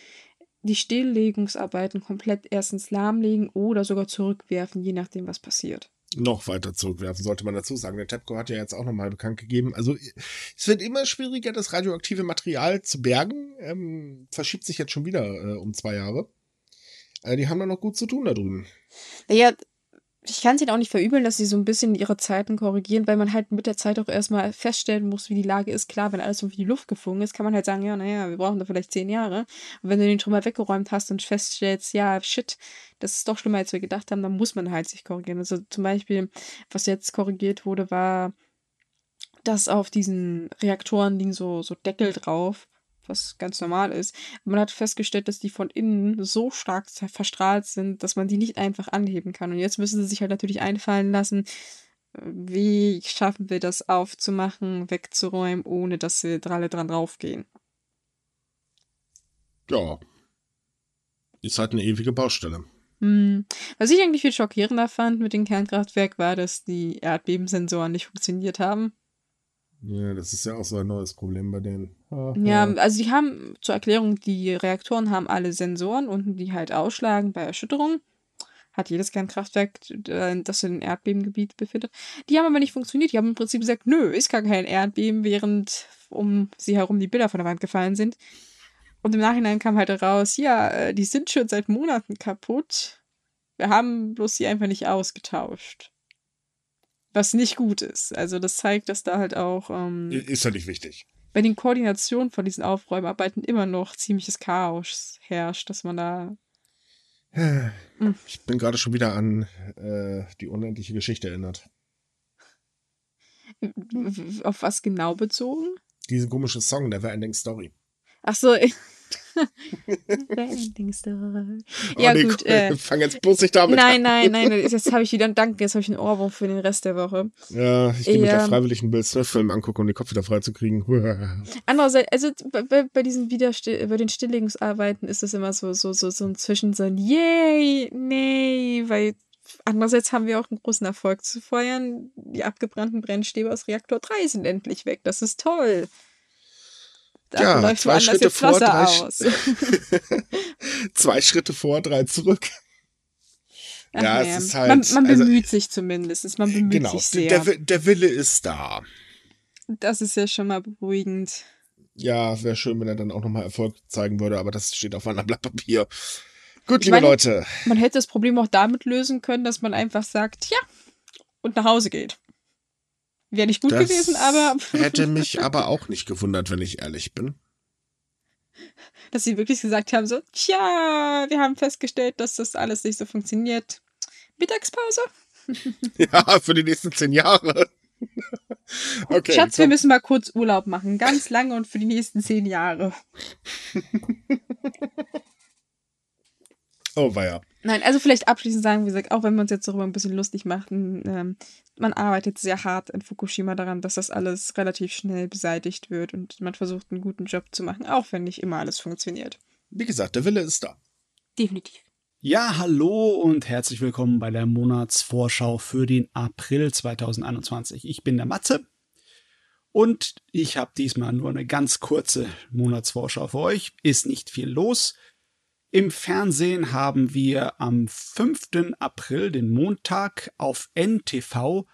die Stilllegungsarbeiten komplett erstens lahmlegen oder sogar zurückwerfen, je nachdem, was passiert. noch weiter zurückwerfen, sollte man dazu sagen. Der TEPCO hat ja jetzt auch nochmal bekannt gegeben. Also es wird immer schwieriger, das radioaktive Material zu bergen. Ähm, verschiebt sich jetzt schon wieder äh, um zwei Jahre. Äh, die haben da noch gut zu tun da drüben. Naja, ich kann es ihnen auch nicht verübeln, dass sie so ein bisschen ihre Zeiten korrigieren, weil man halt mit der Zeit auch erstmal feststellen muss, wie die Lage ist. Klar, wenn alles so wie die Luft geflogen ist, kann man halt sagen, ja, naja, wir brauchen da vielleicht zehn Jahre. Und wenn du den Trümmer weggeräumt hast und feststellst, ja, shit, das ist doch schlimmer, als wir gedacht haben, dann muss man halt sich korrigieren. Also zum Beispiel, was jetzt korrigiert wurde, war, dass auf diesen Reaktoren liegen so, so Deckel drauf was ganz normal ist. Man hat festgestellt, dass die von innen so stark verstrahlt sind, dass man die nicht einfach anheben kann. Und jetzt müssen sie sich halt natürlich einfallen lassen, wie schaffen wir das aufzumachen, wegzuräumen, ohne dass wir alle dran draufgehen. Ja. Ist halt eine ewige Baustelle. Hm. Was ich eigentlich viel schockierender fand mit dem Kernkraftwerk war, dass die Erdbebensensoren nicht funktioniert haben. Ja, das ist ja auch so ein neues Problem bei denen. Ah, ja, ja, also die haben zur Erklärung, die Reaktoren haben alle Sensoren unten, die halt ausschlagen bei Erschütterung. Hat jedes Kernkraftwerk, äh, das sich in Erdbebengebiet befindet. Die haben aber nicht funktioniert. Die haben im Prinzip gesagt, nö, ist gar kein Erdbeben, während um sie herum die Bilder von der Wand gefallen sind. Und im Nachhinein kam halt raus, ja, äh, die sind schon seit Monaten kaputt. Wir haben bloß sie einfach nicht ausgetauscht. Was nicht gut ist. Also das zeigt, dass da halt auch. Ähm, ist ja nicht wichtig. Bei den Koordinationen von diesen Aufräumarbeiten immer noch ziemliches Chaos herrscht, dass man da. *sighs* Ich bin gerade schon wieder an äh, die unendliche Geschichte erinnert. Auf was genau bezogen? Diesen komischen Song, Neverending Story. Ach so, *laughs* *laughs* Story. Oh, ja, nee, gut. Äh, fang jetzt bloß nicht damit nein, an. Nein, nein, nein. *laughs* Jetzt habe ich wieder einen Dank. Jetzt habe ich einen Ohrwurm für den Rest der Woche. Ja, ich gehe ja. mit der freiwilligen Bill Smith-Film angucken, um den Kopf wieder freizukriegen. *laughs* Andererseits, also bei, bei diesen Widerstill bei den Stilllegungsarbeiten ist es immer so, so, so, so ein Zwischensinn. Yay, nee, weil Andererseits haben wir auch einen großen Erfolg zu feiern. Die abgebrannten Brennstäbe aus Reaktor 3 sind endlich weg. Das ist toll. Da ja, läuft zwei Schritte vor, drei, *laughs* zwei Schritte vor, drei zurück. Ach ja, ja, es ist halt. Man, man also bemüht also, sich zumindest. Man bemüht genau, sich sehr. Der, der Wille ist da. Das ist ja schon mal beruhigend. Ja, wäre schön, wenn er dann auch nochmal Erfolg zeigen würde, aber das steht auf einem Blatt Papier. Gut, ich liebe meine, Leute. Man hätte das Problem auch damit lösen können, dass man einfach sagt, ja, und nach Hause geht. Wäre nicht gut das gewesen, aber. *laughs* hätte mich aber auch nicht gewundert, wenn ich ehrlich bin. Dass sie wirklich gesagt haben: so, tja, wir haben festgestellt, dass das alles nicht so funktioniert. Mittagspause? *laughs* ja, für die nächsten zehn Jahre. *laughs* okay, Schatz, so. wir müssen mal kurz Urlaub machen. Ganz lange und für die nächsten zehn Jahre. oh, weia. Nein, also vielleicht abschließend sagen, wie gesagt, auch wenn wir uns jetzt darüber ein bisschen lustig machen, ähm, man arbeitet sehr hart in Fukushima daran, dass das alles relativ schnell beseitigt wird und man versucht einen guten Job zu machen, auch wenn nicht immer alles funktioniert. Wie gesagt, der Wille ist da. Definitiv. Ja, hallo und herzlich willkommen bei der Monatsvorschau für den April 2021. Ich bin der Matze und ich habe diesmal nur eine ganz kurze Monatsvorschau für euch. Ist nicht viel los. Im Fernsehen haben wir am 5. April, den Montag, auf NTV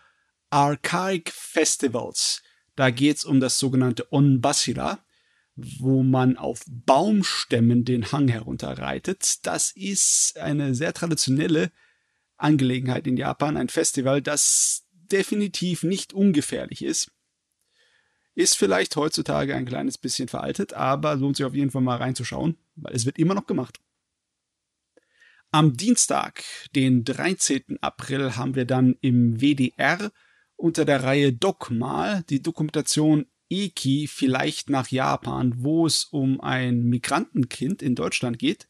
Archaic Festivals. Da geht es um das sogenannte Onbasira, wo man auf Baumstämmen den Hang herunterreitet. Das ist eine sehr traditionelle Angelegenheit in Japan, ein Festival, das definitiv nicht ungefährlich ist. Ist vielleicht heutzutage ein kleines bisschen veraltet, aber lohnt sich auf jeden Fall mal reinzuschauen, weil es wird immer noch gemacht. Am Dienstag, den 13. April, haben wir dann im WDR unter der Reihe Dogmal die Dokumentation Eki vielleicht nach Japan, wo es um ein Migrantenkind in Deutschland geht,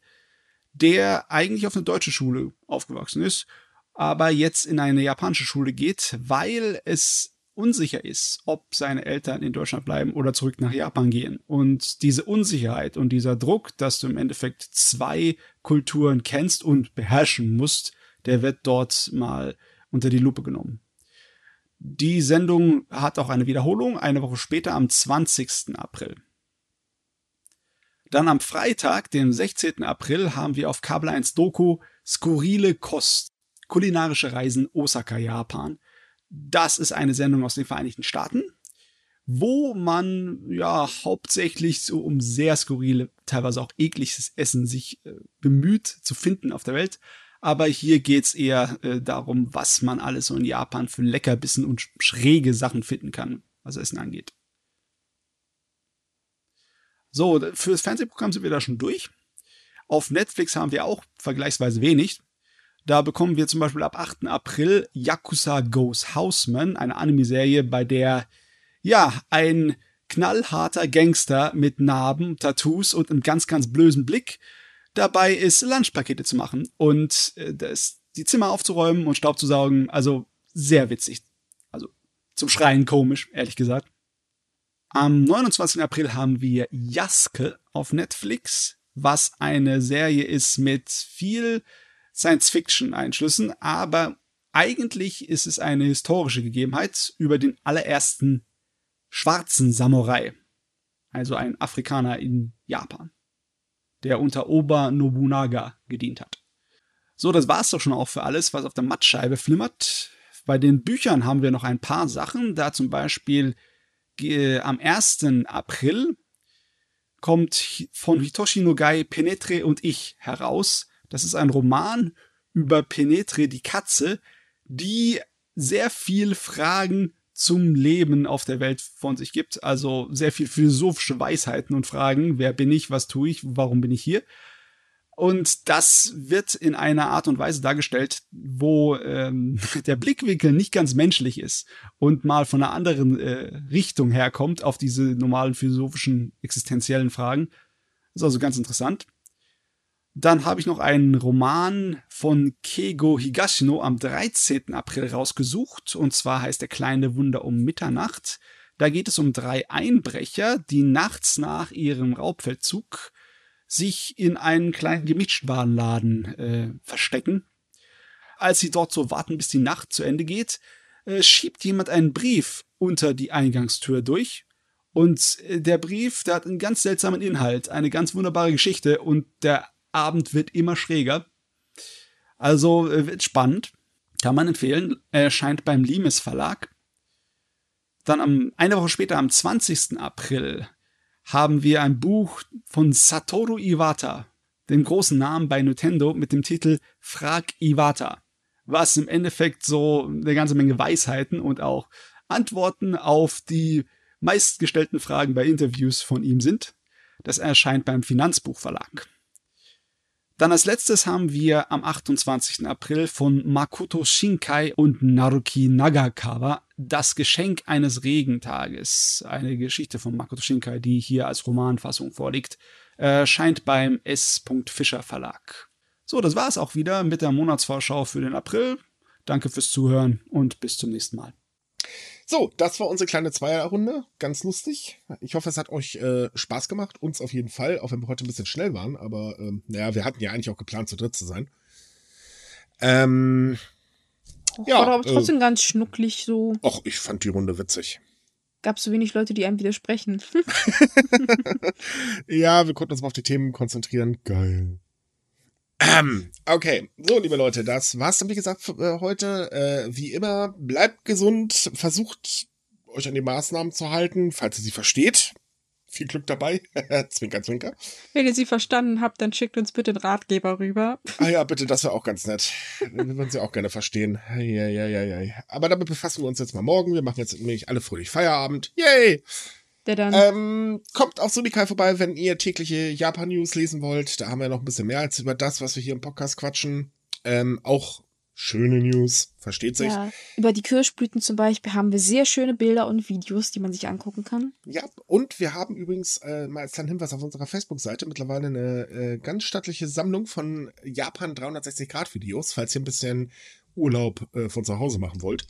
der eigentlich auf eine deutsche Schule aufgewachsen ist, aber jetzt in eine japanische Schule geht, weil es unsicher ist, ob seine Eltern in Deutschland bleiben oder zurück nach Japan gehen. Und diese Unsicherheit und dieser Druck, dass du im Endeffekt zwei Kulturen kennst und beherrschen musst, der wird dort mal unter die Lupe genommen. Die Sendung hat auch eine Wiederholung, eine Woche später am 20. April. Dann am Freitag, dem 16. April, haben wir auf Kabel 1 Doku Skurrile Kost kulinarische Reisen Osaka, Japan. Das ist eine Sendung aus den Vereinigten Staaten, wo man ja hauptsächlich so um sehr skurrile, teilweise auch ekliges Essen sich äh, bemüht zu finden auf der Welt. Aber hier geht's eher äh, darum, was man alles so in Japan für Leckerbissen und schräge Sachen finden kann, was Essen angeht. So, fürs Fernsehprogramm sind wir da schon durch. Auf Netflix haben wir auch vergleichsweise wenig. Da bekommen wir zum Beispiel ab 8. April Yakuza Goes Houseman, eine Anime-Serie, bei der, ja, ein knallharter Gangster mit Narben, Tattoos und einem ganz, ganz blösen Blick dabei ist, Lunchpakete zu machen und äh, das, die Zimmer aufzuräumen und Staub zu saugen. Also sehr witzig. Also zum Schreien komisch, ehrlich gesagt. Am 29. April haben wir Jaske auf Netflix, was eine Serie ist mit viel Science-Fiction-Einschlüssen, aber eigentlich ist es eine historische Gegebenheit über den allerersten schwarzen Samurai, also ein Afrikaner in Japan der unter Oba Nobunaga gedient hat. So, das war's doch schon auch für alles, was auf der Mattscheibe flimmert. Bei den Büchern haben wir noch ein paar Sachen, da zum Beispiel äh, am 1. April kommt von Hitoshi Nogai Penetre und ich heraus. Das ist ein Roman über Penetre die Katze, die sehr viel Fragen zum Leben auf der Welt von sich gibt. Also sehr viel philosophische Weisheiten und Fragen. Wer bin ich? Was tue ich? Warum bin ich hier? Und das wird in einer Art und Weise dargestellt, wo ähm, *laughs* der Blickwinkel nicht ganz menschlich ist und mal von einer anderen äh, Richtung herkommt auf diese normalen philosophischen, existenziellen Fragen. Das ist also ganz interessant. Dann habe ich noch einen Roman von Keigo Higashino am 13. April rausgesucht. Und zwar heißt Der kleine Wunder um Mitternacht. Da geht es um drei Einbrecher, die nachts nach ihrem Raubfeldzug sich in einen kleinen Gemischtwarenladen äh, verstecken. Als sie dort so warten, bis die Nacht zu Ende geht, äh, schiebt jemand einen Brief unter die Eingangstür durch. Und äh, der Brief, der hat einen ganz seltsamen Inhalt, eine ganz wunderbare Geschichte und der Abend wird immer schräger. Also äh, wird spannend. Kann man empfehlen. Er erscheint beim Limes Verlag. Dann am, eine Woche später, am 20. April, haben wir ein Buch von Satoru Iwata, dem großen Namen bei Nintendo, mit dem Titel Frag Iwata. Was im Endeffekt so eine ganze Menge Weisheiten und auch Antworten auf die meistgestellten Fragen bei Interviews von ihm sind. Das erscheint beim Finanzbuchverlag. Dann als letztes haben wir am 28. April von Makoto Shinkai und Naruki Nagakawa Das Geschenk eines Regentages. Eine Geschichte von Makoto Shinkai, die hier als Romanfassung vorliegt, erscheint beim S. Fischer Verlag. So, das war's auch wieder mit der Monatsvorschau für den April. Danke fürs Zuhören und bis zum nächsten Mal. So, das war unsere kleine Zweierrunde. Ganz lustig. Ich hoffe, es hat euch äh, Spaß gemacht. Uns auf jeden Fall, auch wenn wir heute ein bisschen schnell waren. Aber ähm, naja, wir hatten ja eigentlich auch geplant, zu dritt zu sein. Ähm, Och, ja, war aber trotzdem äh, ganz schnucklig so. Och, ich fand die Runde witzig. Gab so wenig Leute, die einem widersprechen. *laughs* ja, wir konnten uns mal auf die Themen konzentrieren. Geil. Ähm, okay, so liebe Leute, das war's dann wie gesagt für, äh, heute. Äh, wie immer, bleibt gesund, versucht euch an die Maßnahmen zu halten, falls ihr sie versteht. Viel Glück dabei. *laughs* zwinker, zwinker. Wenn ihr sie verstanden habt, dann schickt uns bitte den Ratgeber rüber. ah ja, bitte, das wäre auch ganz nett. Wir würden sie auch gerne verstehen. Ja, ja, ja, ja. Aber damit befassen wir uns jetzt mal morgen. Wir machen jetzt nämlich alle fröhlich Feierabend. Yay! Der dann. Ähm, kommt auf Sumikai vorbei, wenn ihr tägliche Japan-News lesen wollt. Da haben wir noch ein bisschen mehr als über das, was wir hier im Podcast quatschen. Ähm, auch schöne News, versteht sich. Ja, über die Kirschblüten zum Beispiel haben wir sehr schöne Bilder und Videos, die man sich angucken kann. Ja, und wir haben übrigens äh, mal als kleinen Hinweis auf unserer Facebook-Seite mittlerweile eine äh, ganz stattliche Sammlung von Japan 360-Grad-Videos, falls ihr ein bisschen Urlaub äh, von zu Hause machen wollt.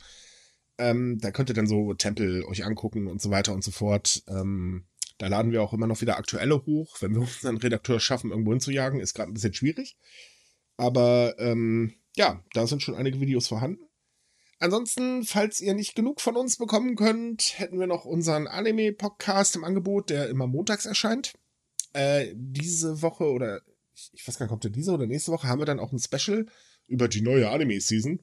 Ähm, da könnt ihr dann so Tempel euch angucken und so weiter und so fort. Ähm, da laden wir auch immer noch wieder aktuelle hoch. Wenn wir unseren Redakteur schaffen, irgendwo hinzujagen, ist gerade ein bisschen schwierig. Aber ähm, ja, da sind schon einige Videos vorhanden. Ansonsten, falls ihr nicht genug von uns bekommen könnt, hätten wir noch unseren Anime-Podcast im Angebot, der immer montags erscheint. Äh, diese Woche oder ich, ich weiß gar nicht, kommt der diese oder nächste Woche, haben wir dann auch ein Special über die neue Anime-Season.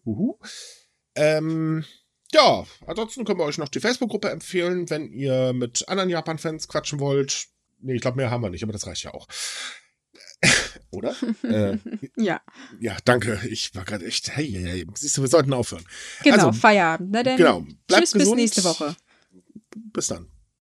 Ähm, ja, ansonsten können wir euch noch die Facebook-Gruppe empfehlen, wenn ihr mit anderen Japan-Fans quatschen wollt. Nee, ich glaube, mehr haben wir nicht, aber das reicht ja auch. *laughs* Oder? *laughs* äh, Ja, ja, danke. Ich war gerade echt, hey, hey, hey, siehst du, wir sollten aufhören. genau, Also, Feierabend. Na denn, Genau. Bleibt tschüss, gesund. bis nächste Woche. Bis dann.